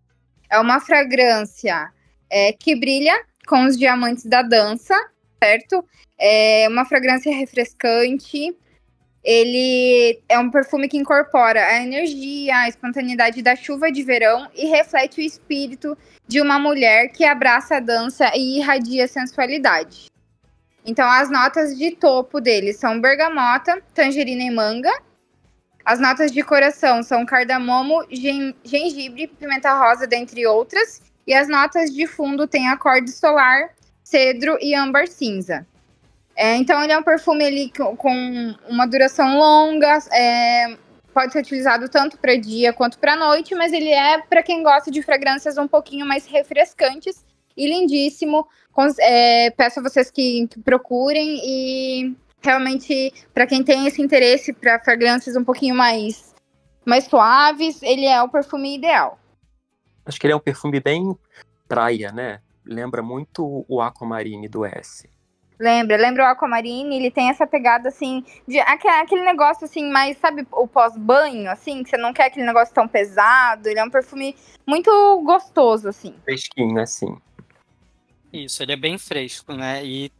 É uma fragrância é, que brilha com os diamantes da dança, certo? É uma fragrância refrescante. Ele é um perfume que incorpora a energia, a espontaneidade da chuva de verão e reflete o espírito de uma mulher que abraça a dança e irradia sensualidade. Então, as notas de topo dele são bergamota, tangerina e manga. As notas de coração são cardamomo, gengibre, pimenta rosa, dentre outras. E as notas de fundo têm acorde solar, cedro e âmbar cinza. É, então, ele é um perfume com uma duração longa, é, pode ser utilizado tanto para dia quanto para noite, mas ele é para quem gosta de fragrâncias um pouquinho mais refrescantes e lindíssimo. É, peço a vocês que, que procurem e realmente, para quem tem esse interesse para fragrâncias um pouquinho mais, mais suaves, ele é o perfume ideal. Acho que ele é um perfume bem praia, né? Lembra muito o Aquamarine do S. Lembra, lembra o Aquamarine, ele tem essa pegada assim, de aquele negócio assim, mais, sabe, o pós-banho, assim, que você não quer aquele negócio tão pesado, ele é um perfume muito gostoso, assim. Fresquinho, assim. Isso, ele é bem fresco, né? E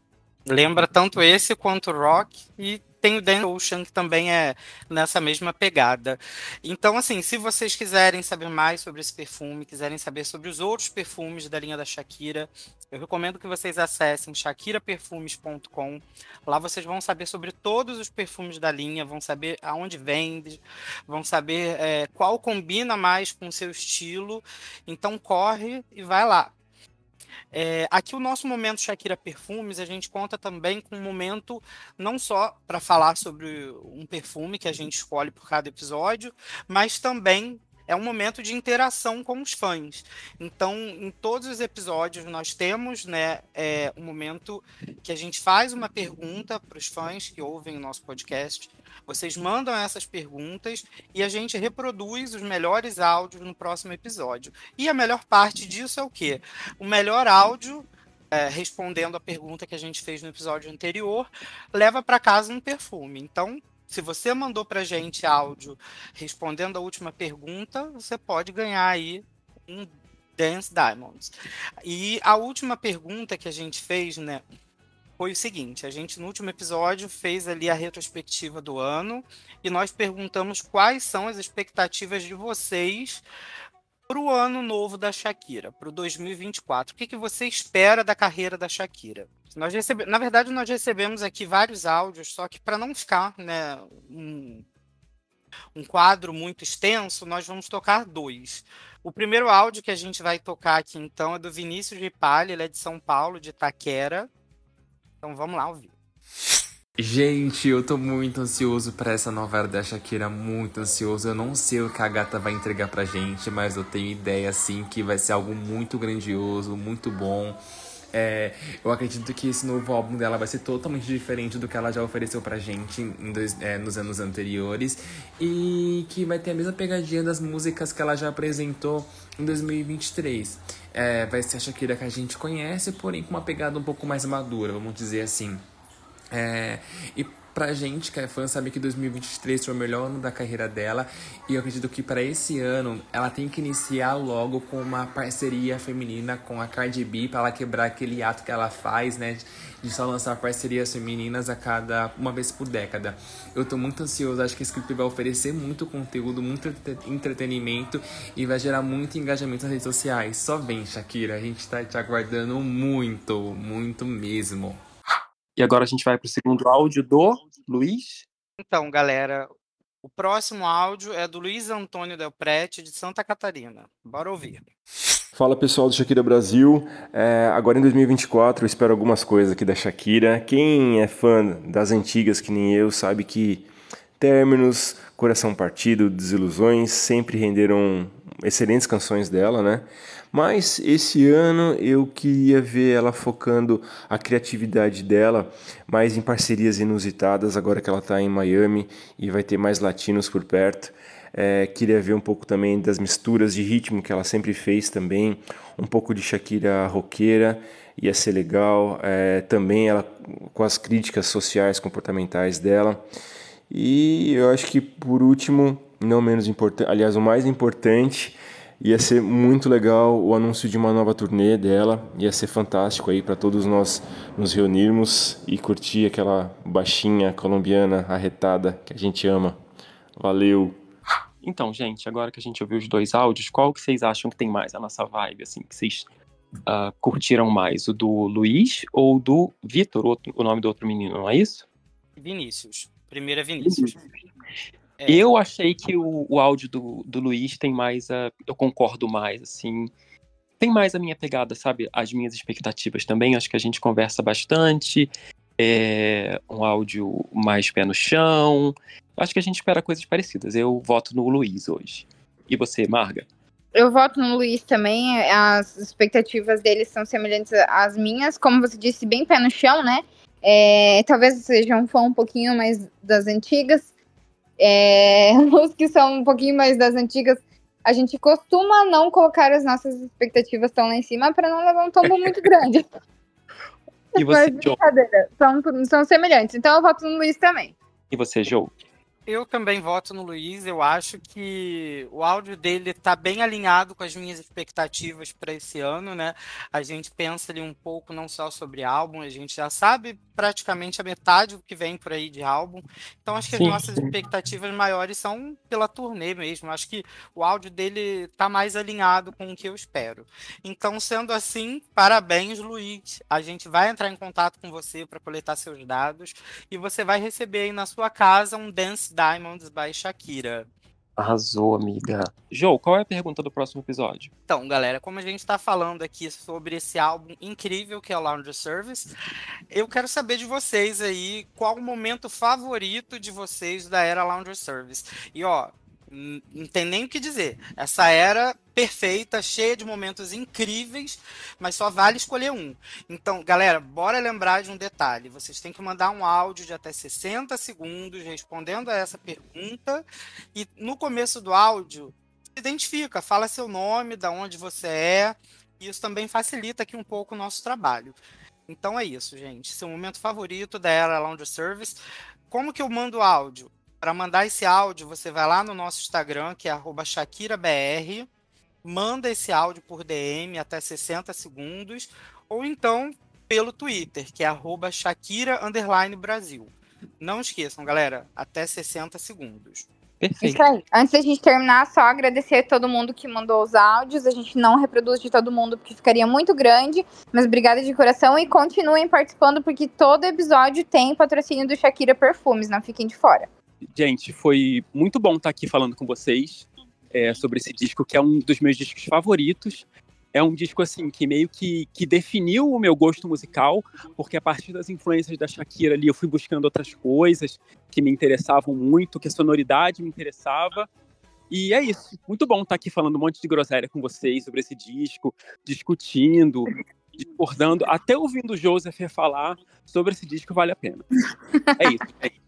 lembra tanto esse quanto o Rock e tem o Dan Ocean, que também é nessa mesma pegada. Então, assim, se vocês quiserem saber mais sobre esse perfume, quiserem saber sobre os outros perfumes da linha da Shakira, eu recomendo que vocês acessem shakiraperfumes.com. Lá vocês vão saber sobre todos os perfumes da linha, vão saber aonde vende, vão saber é, qual combina mais com o seu estilo. Então, corre e vai lá. É, aqui o nosso momento Shakira Perfumes, a gente conta também com um momento não só para falar sobre um perfume que a gente escolhe por cada episódio, mas também é um momento de interação com os fãs. Então, em todos os episódios, nós temos né, é, um momento que a gente faz uma pergunta para os fãs que ouvem o nosso podcast. Vocês mandam essas perguntas e a gente reproduz os melhores áudios no próximo episódio. E a melhor parte disso é o quê? O melhor áudio é, respondendo a pergunta que a gente fez no episódio anterior, leva para casa um perfume. Então, se você mandou para gente áudio respondendo a última pergunta, você pode ganhar aí um Dance Diamonds. E a última pergunta que a gente fez, né, foi o seguinte: a gente no último episódio fez ali a retrospectiva do ano e nós perguntamos quais são as expectativas de vocês para o ano novo da Shakira, para o 2024. O que, que você espera da carreira da Shakira? Nós recebe... Na verdade, nós recebemos aqui vários áudios, só que para não ficar né, um, um quadro muito extenso, nós vamos tocar dois. O primeiro áudio que a gente vai tocar aqui, então, é do Vinícius Ripalli, ele é de São Paulo, de Taquera. Então vamos lá ouvir. Gente, eu tô muito ansioso para essa nova era da Shakira, muito ansioso. Eu não sei o que a gata vai entregar pra gente, mas eu tenho ideia assim que vai ser algo muito grandioso, muito bom. É, eu acredito que esse novo álbum dela vai ser totalmente diferente do que ela já ofereceu pra gente dois, é, nos anos anteriores e que vai ter a mesma pegadinha das músicas que ela já apresentou em 2023. É, vai ser a Shakira que a gente conhece, porém com uma pegada um pouco mais madura, vamos dizer assim. É, e pra gente que é fã sabe que 2023 foi o melhor ano da carreira dela e eu acredito que para esse ano ela tem que iniciar logo com uma parceria feminina com a Cardi B para ela quebrar aquele ato que ela faz, né, de só lançar parcerias femininas a cada uma vez por década. Eu tô muito ansioso, acho que esse clipe vai oferecer muito conteúdo, muito entretenimento e vai gerar muito engajamento nas redes sociais. Só vem, Shakira, a gente tá te aguardando muito, muito mesmo. E agora a gente vai para o segundo áudio do Luiz. Então, galera, o próximo áudio é do Luiz Antônio Del Prete, de Santa Catarina. Bora ouvir. Fala pessoal do Shakira Brasil. É, agora em 2024 eu espero algumas coisas aqui da Shakira. Quem é fã das antigas, que nem eu, sabe que términos, coração partido, desilusões sempre renderam excelentes canções dela, né? Mas esse ano eu queria ver ela focando a criatividade dela mais em parcerias inusitadas, agora que ela está em Miami e vai ter mais latinos por perto. É, queria ver um pouco também das misturas de ritmo que ela sempre fez também, um pouco de Shakira roqueira, ia ser legal. É, também ela com as críticas sociais, comportamentais dela. E eu acho que por último, não menos importante, aliás, o mais importante Ia ser muito legal o anúncio de uma nova turnê dela. Ia ser fantástico aí para todos nós nos reunirmos e curtir aquela baixinha colombiana arretada que a gente ama. Valeu. Então, gente, agora que a gente ouviu os dois áudios, qual que vocês acham que tem mais a nossa vibe, assim, que vocês uh, curtiram mais? O do Luiz ou do Vitor, o nome do outro menino, não é isso? Vinícius. Primeiro é Vinícius. É. Eu achei que o, o áudio do, do Luiz tem mais a. Eu concordo mais, assim. Tem mais a minha pegada, sabe? As minhas expectativas também. Acho que a gente conversa bastante. É um áudio mais pé no chão. Acho que a gente espera coisas parecidas. Eu voto no Luiz hoje. E você, Marga? Eu voto no Luiz também. As expectativas dele são semelhantes às minhas. Como você disse, bem pé no chão, né? É, talvez sejam um fã um pouquinho mais das antigas. É, [LAUGHS] os que são um pouquinho mais das antigas, a gente costuma não colocar as nossas expectativas tão lá em cima para não levar um tombo muito [LAUGHS] grande. E você, Mas, São, são semelhantes. Então eu voto no Luiz também. E você, Joe? Eu também voto no Luiz. Eu acho que o áudio dele está bem alinhado com as minhas expectativas para esse ano, né? A gente pensa ali um pouco não só sobre álbum, a gente já sabe praticamente a metade do que vem por aí de álbum. Então acho que sim, as nossas sim. expectativas maiores são pela turnê mesmo. Acho que o áudio dele está mais alinhado com o que eu espero. Então, sendo assim, parabéns, Luiz. A gente vai entrar em contato com você para coletar seus dados e você vai receber aí na sua casa um dance Diamonds by Shakira. Arrasou, amiga. Joe, qual é a pergunta do próximo episódio? Então, galera, como a gente está falando aqui sobre esse álbum incrível que é o Laundry Service, eu quero saber de vocês aí qual o momento favorito de vocês da era Laundry Service. E ó, não tem nem o que dizer. Essa era perfeita, cheia de momentos incríveis, mas só vale escolher um. Então, galera, bora lembrar de um detalhe. Vocês têm que mandar um áudio de até 60 segundos respondendo a essa pergunta. E no começo do áudio, identifica, fala seu nome, da onde você é isso também facilita aqui um pouco o nosso trabalho. Então é isso, gente. Seu momento favorito da Era Lounge Service. Como que eu mando áudio? Para mandar esse áudio, você vai lá no nosso Instagram, que é @shakirabr, manda esse áudio por DM até 60 segundos, ou então pelo Twitter, que é Shakira Brasil. Não esqueçam, galera, até 60 segundos. Perfeito. Isso aí. Antes da gente terminar, só agradecer a todo mundo que mandou os áudios. A gente não reproduz de todo mundo porque ficaria muito grande, mas obrigada de coração e continuem participando porque todo episódio tem patrocínio do Shakira Perfumes, não fiquem de fora. Gente, foi muito bom estar aqui falando com vocês é, sobre esse disco, que é um dos meus discos favoritos é um disco assim que meio que, que definiu o meu gosto musical, porque a partir das influências da Shakira ali eu fui buscando outras coisas que me interessavam muito, que a sonoridade me interessava. E é isso. Muito bom estar aqui falando um monte de groselha com vocês sobre esse disco, discutindo, discordando, até ouvindo o Joseph falar sobre esse disco vale a pena. É isso. É isso.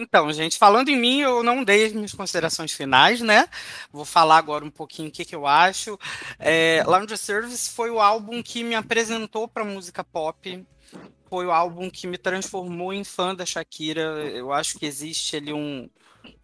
Então, gente, falando em mim, eu não dei as minhas considerações finais, né? Vou falar agora um pouquinho o que, que eu acho. É, Lounge Service foi o álbum que me apresentou para música pop. Foi o álbum que me transformou em fã da Shakira. Eu acho que existe ali um,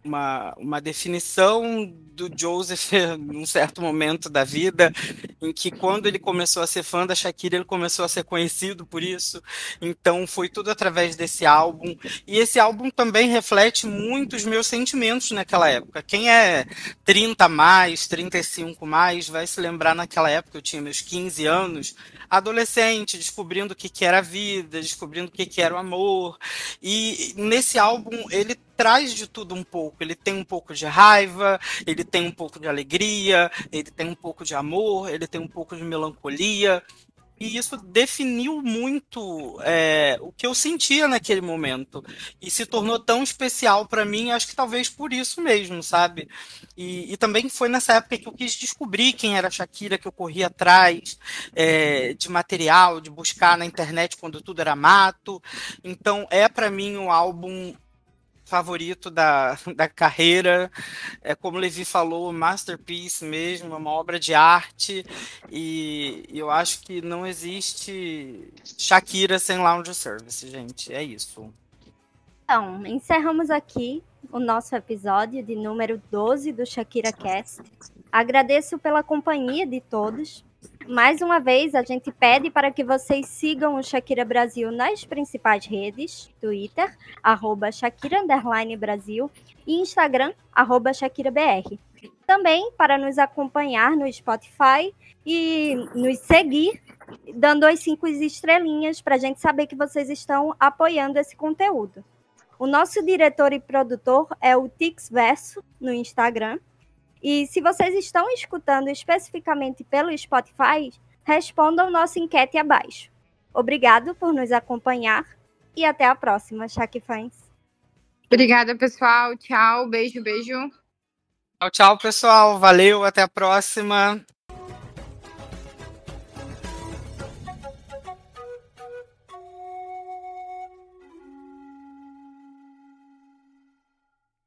uma, uma definição do Joseph [LAUGHS] num certo momento da vida, em que quando ele começou a ser fã da Shakira, ele começou a ser conhecido por isso. Então foi tudo através desse álbum. E esse álbum também reflete muito os meus sentimentos naquela época. Quem é 30 mais, 35 mais, vai se lembrar naquela época, eu tinha meus 15 anos, adolescente, descobrindo o que, que era a vida, descobrindo o que, que era o amor. E nesse álbum ele traz de tudo um pouco. Ele tem um pouco de raiva, ele tem um pouco de alegria, ele tem um pouco de amor, ele tem um pouco de melancolia. E isso definiu muito é, o que eu sentia naquele momento. E se tornou tão especial para mim, acho que talvez por isso mesmo, sabe? E, e, também foi nessa época que eu quis descobrir quem era a Shakira, que eu corri atrás é, de material, de buscar na internet quando tudo era mato. Então é para mim um álbum favorito da, [LAUGHS] da carreira. É como Levi falou, masterpiece mesmo, uma obra de arte. E eu acho que não existe Shakira sem Lounge Service, gente. É isso. Então, encerramos aqui o nosso episódio de número 12 do Shakira Cast. Agradeço pela companhia de todos. Mais uma vez, a gente pede para que vocês sigam o Shakira Brasil nas principais redes, Twitter, arroba Shakira Brasil e Instagram, arroba ShakiraBR. Também para nos acompanhar no Spotify e nos seguir, dando as cinco estrelinhas para a gente saber que vocês estão apoiando esse conteúdo. O nosso diretor e produtor é o Tix Verso no Instagram e se vocês estão escutando especificamente pelo Spotify, respondam nossa enquete abaixo. Obrigado por nos acompanhar e até a próxima, Shaq Fãs. Obrigada, pessoal. Tchau, beijo, beijo. Tchau, tchau, pessoal. Valeu, até a próxima.